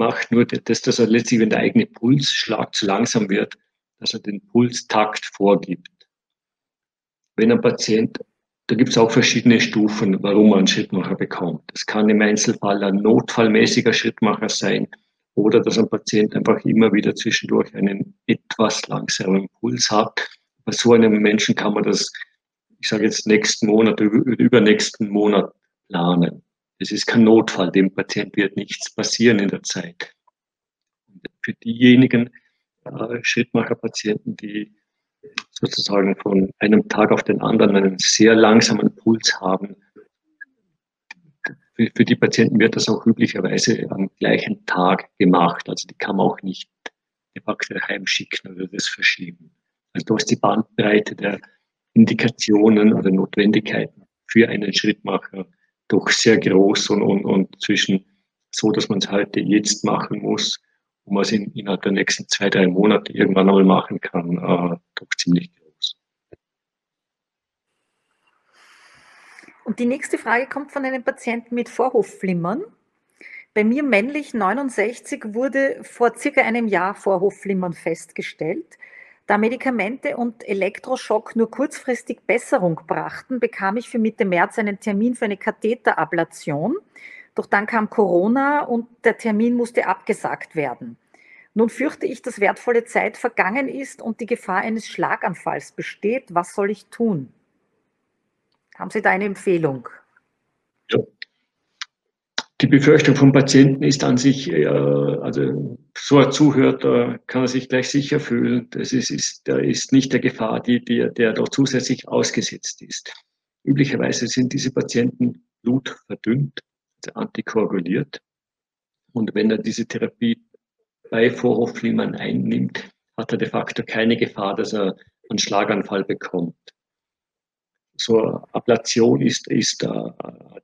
macht nur das, dass er letztlich, wenn der eigene Pulsschlag zu langsam wird, dass er den Pulstakt vorgibt. Wenn ein Patient, da gibt es auch verschiedene Stufen, warum man einen Schrittmacher bekommt. Das kann im Einzelfall ein notfallmäßiger Schrittmacher sein oder dass ein Patient einfach immer wieder zwischendurch einen etwas langsamen Puls hat. Bei so einem Menschen kann man das, ich sage jetzt nächsten Monat, übernächsten Monat planen. Es ist kein Notfall, dem Patient wird nichts passieren in der Zeit. Für diejenigen äh, Schrittmacher-Patienten, die sozusagen von einem Tag auf den anderen einen sehr langsamen Puls haben, für, für die Patienten wird das auch üblicherweise am gleichen Tag gemacht. Also die kann man auch nicht de facto heimschicken oder das verschieben. Also da ist die Bandbreite der Indikationen oder Notwendigkeiten für einen Schrittmacher doch sehr groß und, und, und zwischen so, dass man es heute jetzt machen muss und man es in, innerhalb der nächsten zwei, drei Monate irgendwann einmal machen kann, äh, doch ziemlich groß.
Und die nächste Frage kommt von einem Patienten mit Vorhofflimmern. Bei mir männlich 69 wurde vor circa einem Jahr Vorhofflimmern festgestellt. Da Medikamente und Elektroschock nur kurzfristig Besserung brachten, bekam ich für Mitte März einen Termin für eine Katheterablation. Doch dann kam Corona und der Termin musste abgesagt werden. Nun fürchte ich, dass wertvolle Zeit vergangen ist und die Gefahr eines Schlaganfalls besteht. Was soll ich tun? Haben Sie da eine Empfehlung?
Ja. Die Befürchtung vom Patienten ist an sich, äh, also so er zuhört, da kann er sich gleich sicher fühlen. Das ist, ist, da ist nicht der Gefahr, die, die, der dort zusätzlich ausgesetzt ist. Üblicherweise sind diese Patienten blutverdünnt, also antikoaguliert. Und wenn er diese Therapie bei Vorhofflimmern einnimmt, hat er de facto keine Gefahr, dass er einen Schlaganfall bekommt. So Ablation ist, ist eine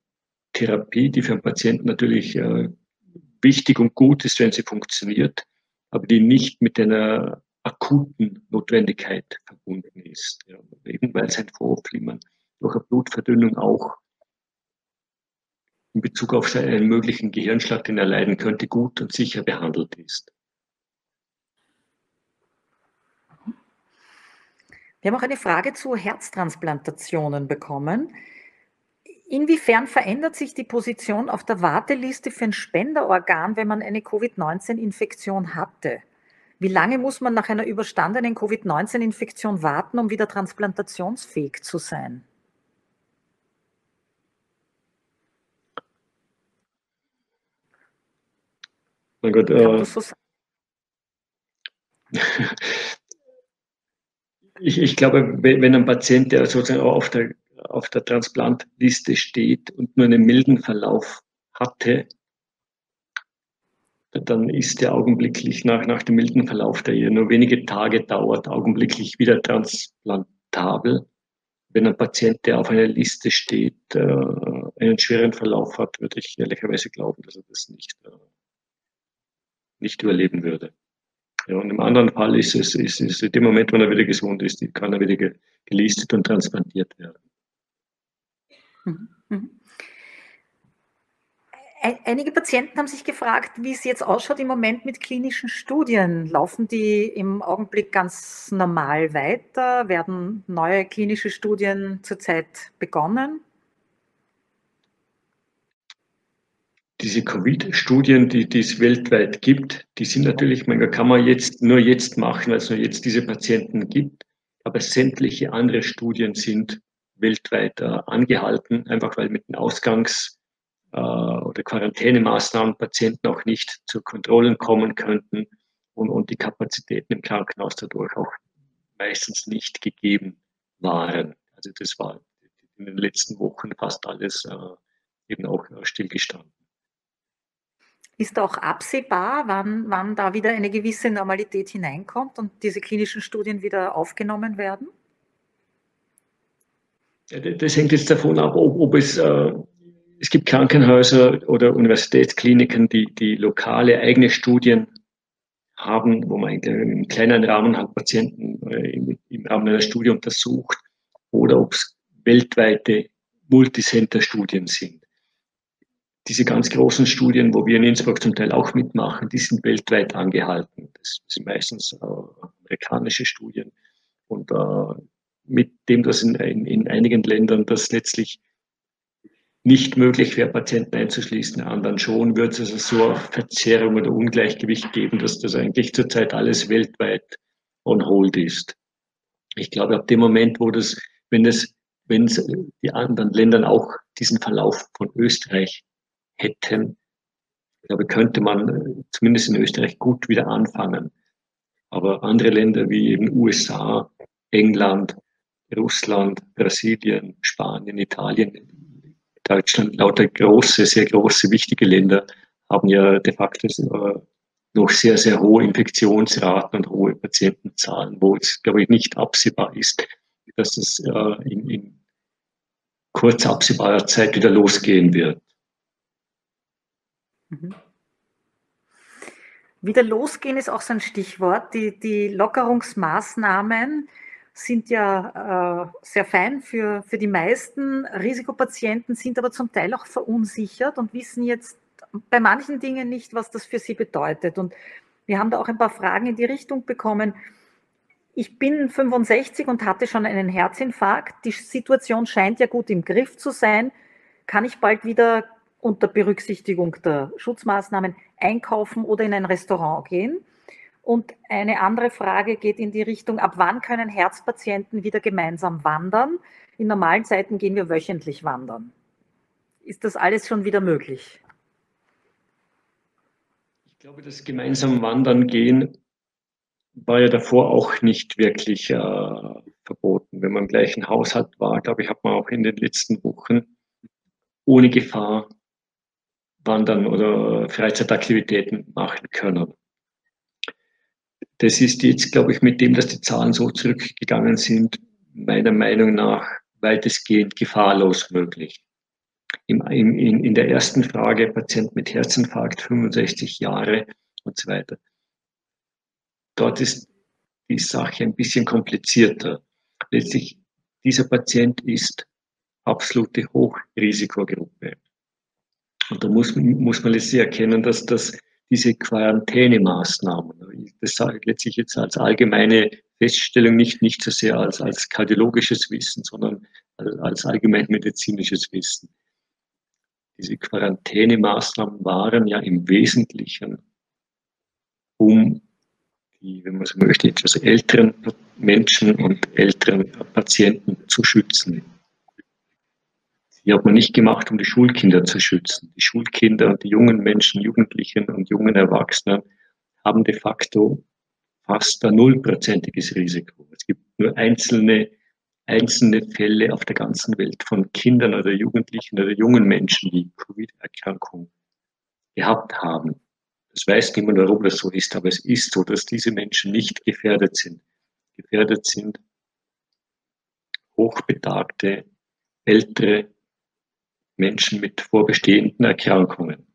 Therapie, die für einen Patienten natürlich äh, wichtig und gut ist, wenn sie funktioniert, aber die nicht mit einer akuten Notwendigkeit verbunden ist. Ja, eben weil sein Vorflimmern durch eine Blutverdünnung auch in Bezug auf einen möglichen Gehirnschlag, den er leiden könnte, gut und sicher behandelt ist.
Wir haben auch eine Frage zu Herztransplantationen bekommen. Inwiefern verändert sich die Position auf der Warteliste für ein Spenderorgan, wenn man eine Covid-19-Infektion hatte? Wie lange muss man nach einer überstandenen Covid-19-Infektion warten, um wieder transplantationsfähig zu sein?
Mein Gott, äh, so ich, ich glaube, wenn ein Patient, der sozusagen auf der auf der Transplantliste steht und nur einen milden Verlauf hatte, dann ist der augenblicklich nach, nach dem milden Verlauf, der hier nur wenige Tage dauert, augenblicklich wieder transplantabel. Wenn ein Patient, der auf einer Liste steht, äh, einen schweren Verlauf hat, würde ich ehrlicherweise glauben, dass er das nicht, äh, nicht überleben würde. Ja, und im anderen Fall ist es, ist es in dem Moment, wenn er wieder gesund ist, kann er wieder gelistet und transplantiert werden.
Mhm. Mhm. Einige Patienten haben sich gefragt, wie es jetzt ausschaut im Moment mit klinischen Studien. Laufen die im Augenblick ganz normal weiter? Werden neue klinische Studien zurzeit begonnen?
Diese Covid-Studien, die, die es weltweit gibt, die sind natürlich, man kann man jetzt nur jetzt machen, weil es nur jetzt diese Patienten gibt. Aber sämtliche andere Studien sind weltweit angehalten, einfach weil mit den Ausgangs- äh, oder Quarantänemaßnahmen Patienten auch nicht zu Kontrollen kommen könnten und, und die Kapazitäten im Krankenhaus dadurch auch meistens nicht gegeben waren. Also das war in den letzten Wochen fast alles äh, eben auch äh, stillgestanden.
Ist auch absehbar, wann, wann da wieder eine gewisse Normalität hineinkommt und diese klinischen Studien wieder aufgenommen werden?
Das hängt jetzt davon ab, ob, ob es, äh, es gibt Krankenhäuser oder Universitätskliniken, die, die lokale eigene Studien haben, wo man im kleinen Rahmen halt Patienten äh, im, im Rahmen einer Studie untersucht, oder ob es weltweite Multicenter-Studien sind. Diese ganz großen Studien, wo wir in Innsbruck zum Teil auch mitmachen, die sind weltweit angehalten. Das sind meistens äh, amerikanische Studien. Und äh, mit dem, dass in, in, in einigen Ländern das letztlich nicht möglich wäre, Patienten einzuschließen, anderen schon, wird es also so Verzerrung oder Ungleichgewicht geben, dass das eigentlich zurzeit alles weltweit on hold ist. Ich glaube, ab dem Moment, wo das, wenn es, wenn es die anderen Länder auch diesen Verlauf von Österreich hätten, ich glaube, könnte man zumindest in Österreich gut wieder anfangen. Aber andere Länder wie eben USA, England, Russland, Brasilien, Spanien, Italien, Deutschland, lauter große, sehr große, wichtige Länder haben ja de facto äh, noch sehr, sehr hohe Infektionsraten und hohe Patientenzahlen, wo es, glaube ich, nicht absehbar ist, dass es äh, in, in kurz absehbarer Zeit wieder losgehen wird.
Mhm. Wieder losgehen ist auch so ein Stichwort. Die, die Lockerungsmaßnahmen sind ja äh, sehr fein für, für die meisten. Risikopatienten sind aber zum Teil auch verunsichert und wissen jetzt bei manchen Dingen nicht, was das für sie bedeutet. Und wir haben da auch ein paar Fragen in die Richtung bekommen. Ich bin 65 und hatte schon einen Herzinfarkt. Die Situation scheint ja gut im Griff zu sein. Kann ich bald wieder unter Berücksichtigung der Schutzmaßnahmen einkaufen oder in ein Restaurant gehen? Und eine andere Frage geht in die Richtung, ab wann können Herzpatienten wieder gemeinsam wandern? In normalen Zeiten gehen wir wöchentlich wandern. Ist das alles schon wieder möglich?
Ich glaube, das gemeinsam Wandern gehen war ja davor auch nicht wirklich äh, verboten. Wenn man im gleichen Haushalt war, glaube ich, hat man auch in den letzten Wochen ohne Gefahr wandern oder Freizeitaktivitäten machen können das ist jetzt, glaube ich, mit dem, dass die Zahlen so zurückgegangen sind, meiner Meinung nach weitestgehend gefahrlos möglich. Im, in, in der ersten Frage, Patient mit Herzinfarkt, 65 Jahre und so weiter. Dort ist die Sache ein bisschen komplizierter. Letztlich, dieser Patient ist absolute Hochrisikogruppe. Und da muss, muss man letztlich erkennen, dass das diese Quarantänemaßnahmen. Das sage ich letztlich jetzt als allgemeine Feststellung, nicht, nicht so sehr als, als kardiologisches Wissen, sondern als, allgemeinmedizinisches Wissen. Diese Quarantänemaßnahmen waren ja im Wesentlichen, um die, wenn man so möchte, etwas älteren Menschen und älteren Patienten zu schützen. Die hat man nicht gemacht, um die Schulkinder zu schützen. Die Schulkinder und die jungen Menschen, Jugendlichen und jungen Erwachsenen haben de facto fast ein nullprozentiges Risiko. Es gibt nur einzelne, einzelne Fälle auf der ganzen Welt von Kindern oder Jugendlichen oder jungen Menschen, die Covid-Erkrankung gehabt haben. Das weiß niemand, warum das so ist, aber es ist so, dass diese Menschen nicht gefährdet sind. Gefährdet sind hochbetagte, ältere Menschen mit vorbestehenden Erkrankungen.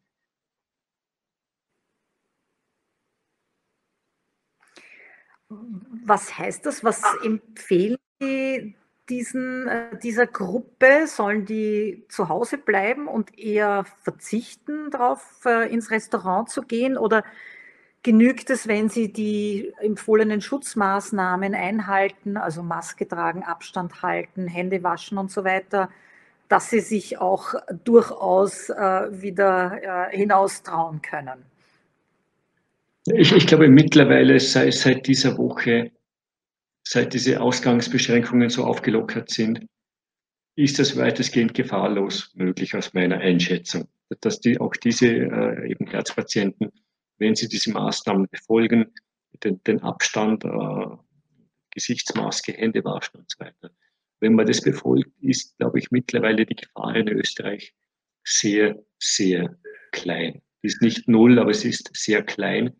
Was heißt das? Was empfehlen Sie diesen, äh, dieser Gruppe? Sollen die zu Hause bleiben und eher verzichten darauf, äh, ins Restaurant zu gehen? Oder genügt es, wenn sie die empfohlenen Schutzmaßnahmen einhalten, also Maske tragen, Abstand halten, Hände waschen und so weiter? Dass sie sich auch durchaus äh, wieder äh, hinaustrauen können?
Ich, ich glaube mittlerweile sei, seit dieser Woche, seit diese Ausgangsbeschränkungen so aufgelockert sind, ist das weitestgehend gefahrlos möglich aus meiner Einschätzung, dass die, auch diese äh, eben Herzpatienten wenn sie diese Maßnahmen befolgen, den, den Abstand, äh, Gesichtsmaske, Hände waschen und so weiter. Wenn man das befolgt, ist, glaube ich, mittlerweile die Gefahr in Österreich sehr, sehr klein. Ist nicht null, aber es ist sehr klein.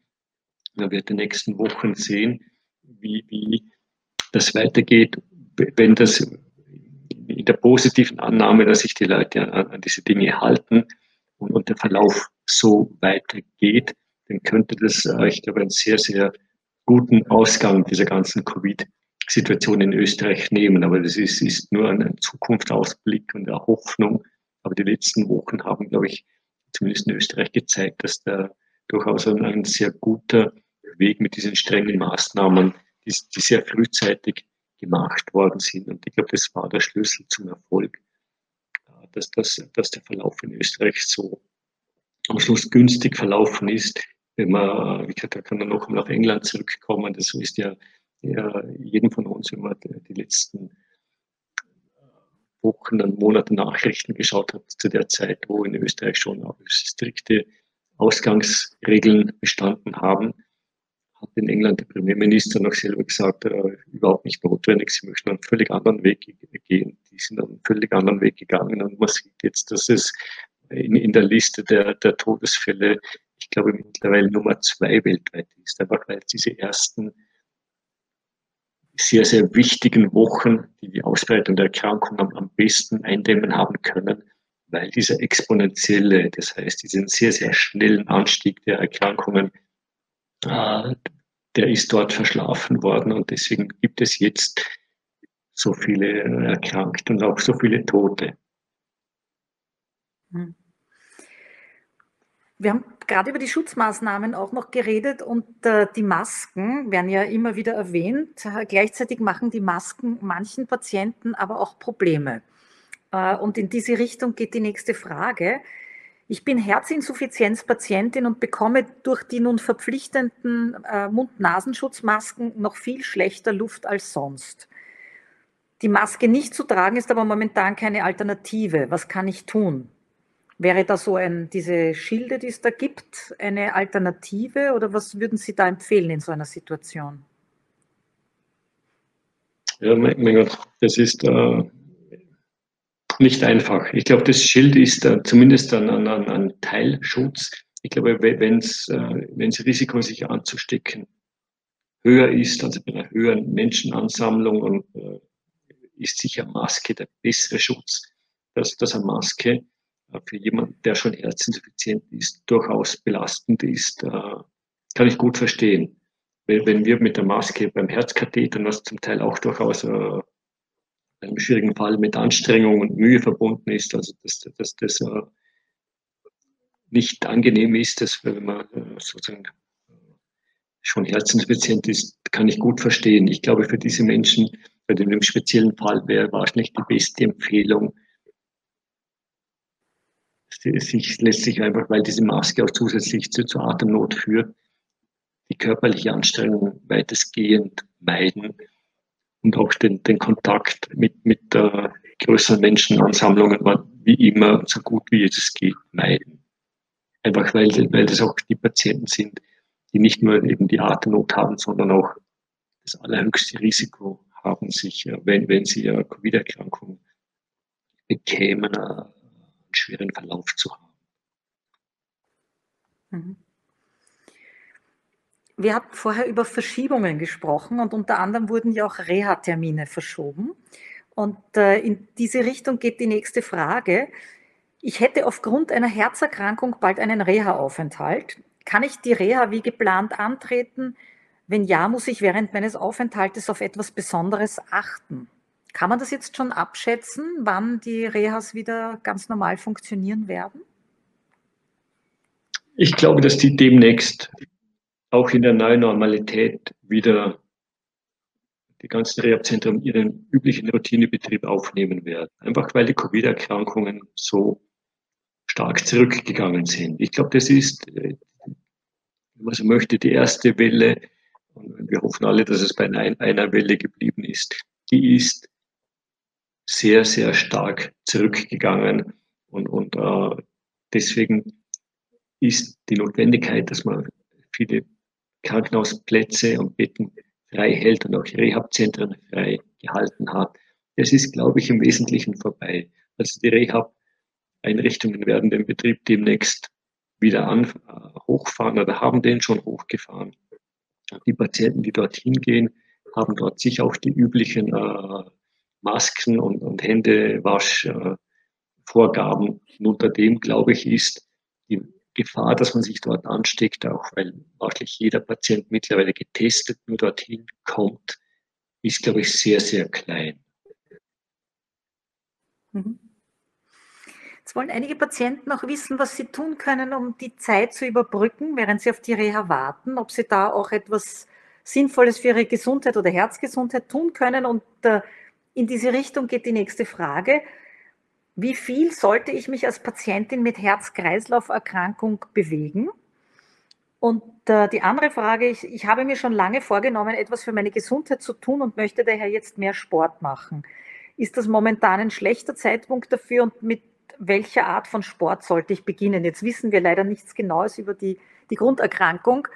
Man wird in den nächsten Wochen sehen, wie, wie das weitergeht, wenn das in der positiven Annahme, dass sich die Leute an, an diese Dinge halten und, und der Verlauf so weitergeht, dann könnte das, äh, ich glaube, einen sehr, sehr guten Ausgang dieser ganzen Covid-Situation in Österreich nehmen. Aber das ist, ist nur ein Zukunftsausblick und eine Hoffnung. Aber die letzten Wochen haben, glaube ich, zumindest in Österreich gezeigt, dass da durchaus ein, ein sehr guter Weg mit diesen strengen Maßnahmen, die, die sehr frühzeitig gemacht worden sind. Und ich glaube, das war der Schlüssel zum Erfolg, äh, dass, dass, dass der Verlauf in Österreich so am Schluss günstig verlaufen ist, wenn man, wie gesagt, da kann man noch mal auf England zurückkommen. Das ist ja, ja jedem von uns, man die letzten Wochen und Monate Nachrichten geschaut hat, zu der Zeit, wo in Österreich schon strikte Ausgangsregeln bestanden haben, hat in England der Premierminister noch selber gesagt, äh, überhaupt nicht notwendig, sie möchten einen völlig anderen Weg gehen. Die sind einen völlig anderen Weg gegangen und man sieht jetzt, dass es in, in der Liste der, der Todesfälle ich glaube, mittlerweile Nummer zwei weltweit ist, einfach weil diese ersten sehr, sehr wichtigen Wochen, die die Ausbreitung der Erkrankung am, am besten eindämmen haben können, weil dieser exponentielle, das heißt, diesen sehr, sehr schnellen Anstieg der Erkrankungen, äh, der ist dort verschlafen worden und deswegen gibt es jetzt so viele Erkrankte und auch so viele Tote.
Hm. Wir haben gerade über die Schutzmaßnahmen auch noch geredet und äh, die Masken werden ja immer wieder erwähnt. Äh, gleichzeitig machen die Masken manchen Patienten aber auch Probleme. Äh, und in diese Richtung geht die nächste Frage. Ich bin Herzinsuffizienzpatientin und bekomme durch die nun verpflichtenden äh, Mund-Nasenschutzmasken noch viel schlechter Luft als sonst. Die Maske nicht zu tragen ist aber momentan keine Alternative. Was kann ich tun? Wäre da so ein, diese Schilde, die es da gibt, eine Alternative oder was würden Sie da empfehlen in so einer Situation?
Ja, mein, Gott, das ist äh, nicht einfach. Ich glaube, das Schild ist äh, zumindest ein, ein, ein Teilschutz. Ich glaube, wenn es äh, das Risiko, sich anzustecken, höher ist, also bei einer höheren Menschenansammlung, und, äh, ist sicher Maske der bessere Schutz, dass, dass eine Maske für jemanden, der schon herzinsuffizient ist, durchaus belastend ist, äh, kann ich gut verstehen. Wenn wir mit der Maske beim Herzkatheter, was zum Teil auch durchaus äh, einem schwierigen Fall mit Anstrengung und Mühe verbunden ist, also dass, dass das äh, nicht angenehm ist, dass wenn man sozusagen schon herzinsuffizient ist, kann ich gut verstehen. Ich glaube, für diese Menschen, bei dem speziellen Fall wäre wahrscheinlich die beste Empfehlung, sich, lässt sich einfach, weil diese Maske auch zusätzlich zu, zur Atemnot führt, die körperliche Anstrengung weitestgehend meiden und auch den, den Kontakt mit, mit äh, größeren Menschenansammlungen wie immer so gut wie es geht meiden. Einfach weil, weil das auch die Patienten sind, die nicht nur eben die Atemnot haben, sondern auch das allerhöchste Risiko haben, sich, wenn, wenn sie eine Covid-Erkrankung bekämen, äh, schweren Verlauf zu haben.
Mhm. Wir hatten vorher über Verschiebungen gesprochen und unter anderem wurden ja auch Reha-Termine verschoben. Und äh, in diese Richtung geht die nächste Frage. Ich hätte aufgrund einer Herzerkrankung bald einen Reha-Aufenthalt. Kann ich die Reha wie geplant antreten, Wenn ja, muss ich während meines Aufenthaltes auf etwas Besonderes achten? Kann man das jetzt schon abschätzen, wann die Rehas wieder ganz normal funktionieren werden?
Ich glaube, dass die demnächst auch in der neuen Normalität wieder die ganzen Rehabzentren ihren üblichen Routinebetrieb aufnehmen werden. Einfach weil die Covid-Erkrankungen so stark zurückgegangen sind. Ich glaube, das ist, wenn man so möchte, die erste Welle. Und wir hoffen alle, dass es bei einer Welle geblieben ist. Die ist sehr, sehr stark zurückgegangen. Und, und äh, deswegen ist die Notwendigkeit, dass man viele Krankenhausplätze und Betten frei hält und auch Rehabzentren frei gehalten hat. Das ist, glaube ich, im Wesentlichen vorbei. Also die Rehab-Einrichtungen werden den Betrieb demnächst wieder an, äh, hochfahren oder haben den schon hochgefahren. Die Patienten, die dorthin gehen, haben dort sich auch die üblichen äh, Masken und, und Händewaschvorgaben. Äh, unter dem, glaube ich, ist die Gefahr, dass man sich dort ansteckt, auch weil wahrscheinlich jeder Patient mittlerweile getestet nur dorthin kommt, ist, glaube ich, sehr, sehr klein.
Mhm. Jetzt wollen einige Patienten auch wissen, was sie tun können, um die Zeit zu überbrücken, während sie auf die Reha warten, ob sie da auch etwas Sinnvolles für ihre Gesundheit oder Herzgesundheit tun können. Und äh, in diese Richtung geht die nächste Frage. Wie viel sollte ich mich als Patientin mit Herz-Kreislauf-Erkrankung bewegen? Und äh, die andere Frage, ich, ich habe mir schon lange vorgenommen, etwas für meine Gesundheit zu tun und möchte daher jetzt mehr Sport machen. Ist das momentan ein schlechter Zeitpunkt dafür und mit welcher Art von Sport sollte ich beginnen? Jetzt wissen wir leider nichts Genaues über die, die Grunderkrankung,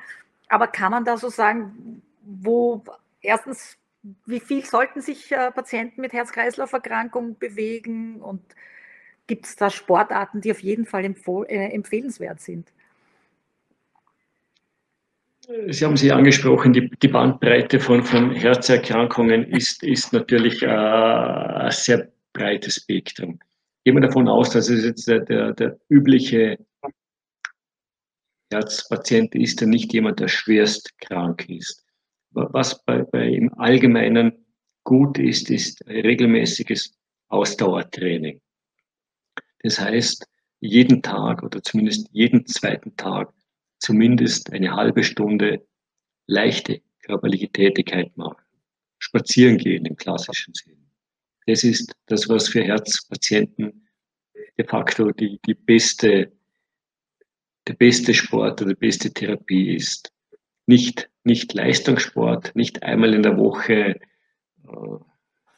aber kann man da so sagen, wo erstens wie viel sollten sich äh, Patienten mit Herz-Kreislauf-Erkrankung bewegen und gibt es da Sportarten, die auf jeden Fall äh, empfehlenswert sind?
Sie haben sie angesprochen, die, die Bandbreite von, von Herzerkrankungen ist, ist natürlich äh, ein sehr breites Spektrum. Gehen wir davon aus, dass es jetzt der, der, der übliche Herzpatient ist, der nicht jemand, der schwerst krank ist was bei, bei im Allgemeinen gut ist, ist regelmäßiges Ausdauertraining. Das heißt, jeden Tag oder zumindest jeden zweiten Tag zumindest eine halbe Stunde leichte körperliche Tätigkeit machen. Spazieren gehen im klassischen Sinn. Das ist das, was für Herzpatienten de facto die, die beste, der beste Sport oder die beste Therapie ist nicht, nicht Leistungssport, nicht einmal in der Woche äh,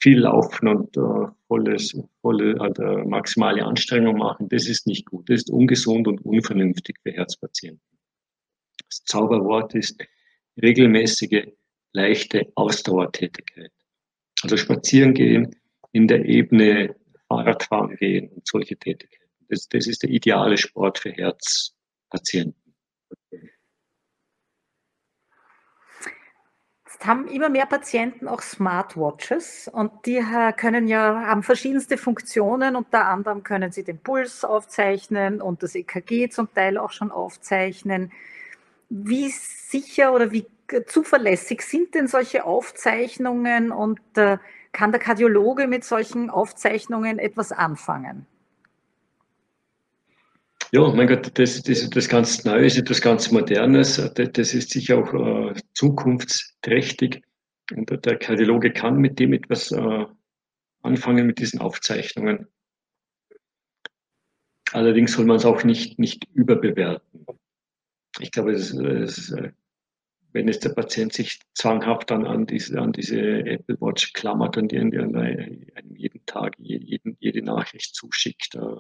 viel laufen und äh, volles, volle, also maximale Anstrengung machen, das ist nicht gut. Das ist ungesund und unvernünftig für Herzpatienten. Das Zauberwort ist regelmäßige, leichte Ausdauertätigkeit. Also spazieren gehen, in der Ebene Fahrradfahren gehen und solche Tätigkeiten. Das, das ist der ideale Sport für Herzpatienten.
Jetzt haben immer mehr Patienten auch Smartwatches und die äh, können ja, haben verschiedenste Funktionen. Unter anderem können sie den Puls aufzeichnen und das EKG zum Teil auch schon aufzeichnen. Wie sicher oder wie zuverlässig sind denn solche Aufzeichnungen und äh, kann der Kardiologe mit solchen Aufzeichnungen etwas anfangen?
Ja, mein Gott, das, ist etwas ganz Neues, etwas ganz Modernes. Das ist sicher auch äh, zukunftsträchtig. Und der Kardiologe kann mit dem etwas äh, anfangen, mit diesen Aufzeichnungen. Allerdings soll man es auch nicht, nicht überbewerten. Ich glaube, es, es, äh, wenn jetzt der Patient sich zwanghaft dann an diese, an diese Apple Watch klammert und die einem jeden Tag jeden, jede Nachricht zuschickt, äh,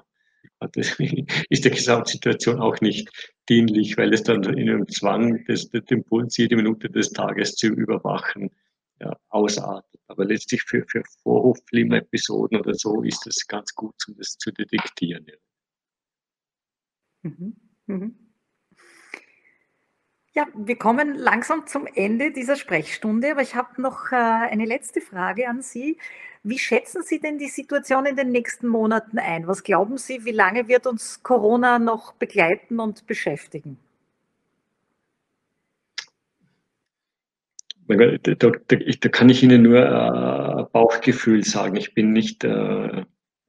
das ist der Gesamtsituation auch nicht dienlich, weil es dann in einem Zwang, das, den Puls jede Minute des Tages zu überwachen, ja, ausartet. Aber letztlich für, für Vorhofflimm-Episoden oder so ist es ganz gut, um das zu detektieren. Ja.
Mhm. Mhm. Ja, wir kommen langsam zum Ende dieser Sprechstunde, aber ich habe noch äh, eine letzte Frage an Sie. Wie schätzen Sie denn die Situation in den nächsten Monaten ein? Was glauben Sie, wie lange wird uns Corona noch begleiten und beschäftigen?
Da, da, kann ich Ihnen nur äh, Bauchgefühl sagen. Ich bin nicht äh,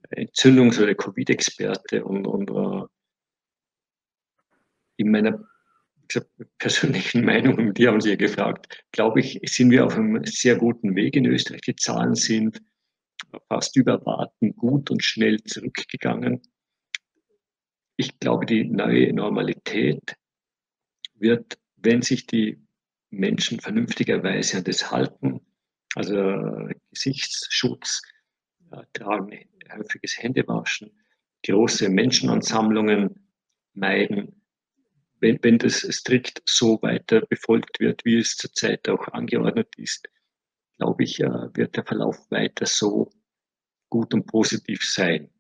Entzündungs- oder Covid-Experte und, und äh, in meiner gesagt, persönlichen Meinung, und die haben Sie ja gefragt, glaube ich, sind wir auf einem sehr guten Weg in Österreich. Die Zahlen sind fast über Erwarten gut und schnell zurückgegangen. Ich glaube, die neue Normalität wird, wenn sich die Menschen vernünftigerweise an das halten, also Gesichtsschutz, tragen häufiges Händewaschen, große Menschenansammlungen meiden, wenn, wenn das strikt so weiter befolgt wird, wie es zurzeit auch angeordnet ist, glaube ich, äh, wird der Verlauf weiter so gut und positiv sein.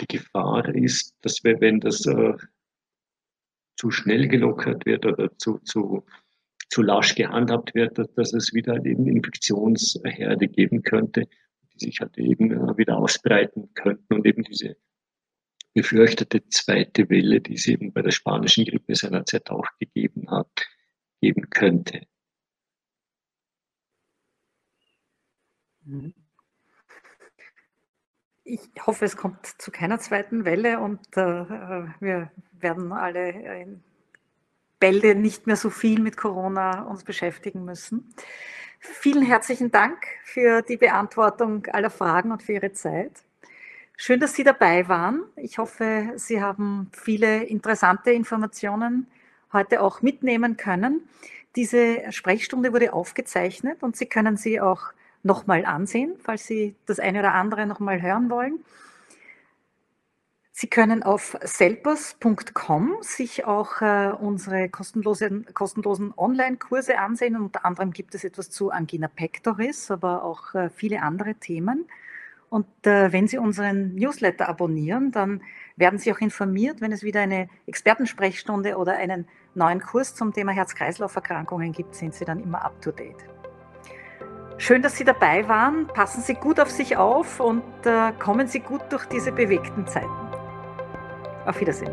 Die Gefahr ist, dass wir, wenn das äh, zu schnell gelockert wird oder zu, zu, zu lasch gehandhabt wird, dass, es wieder eben Infektionsherde geben könnte, die sich halt eben äh, wieder ausbreiten könnten und eben diese befürchtete zweite Welle, die es eben bei der spanischen Grippe seinerzeit auch gegeben hat, geben könnte.
Mhm. Ich hoffe, es kommt zu keiner zweiten Welle und äh, wir werden alle in Bälde nicht mehr so viel mit Corona uns beschäftigen müssen. Vielen herzlichen Dank für die Beantwortung aller Fragen und für Ihre Zeit. Schön, dass Sie dabei waren. Ich hoffe, Sie haben viele interessante Informationen heute auch mitnehmen können. Diese Sprechstunde wurde aufgezeichnet und Sie können sie auch nochmal ansehen, falls Sie das eine oder andere nochmal hören wollen. Sie können auf selpers.com sich auch äh, unsere kostenlosen, kostenlosen Online-Kurse ansehen. Unter anderem gibt es etwas zu Angina pectoris, aber auch äh, viele andere Themen. Und äh, wenn Sie unseren Newsletter abonnieren, dann werden Sie auch informiert, wenn es wieder eine Expertensprechstunde oder einen neuen Kurs zum Thema Herz-Kreislauf-Erkrankungen gibt, sind Sie dann immer up to date. Schön, dass Sie dabei waren. Passen Sie gut auf sich auf und äh, kommen Sie gut durch diese bewegten Zeiten. Auf Wiedersehen.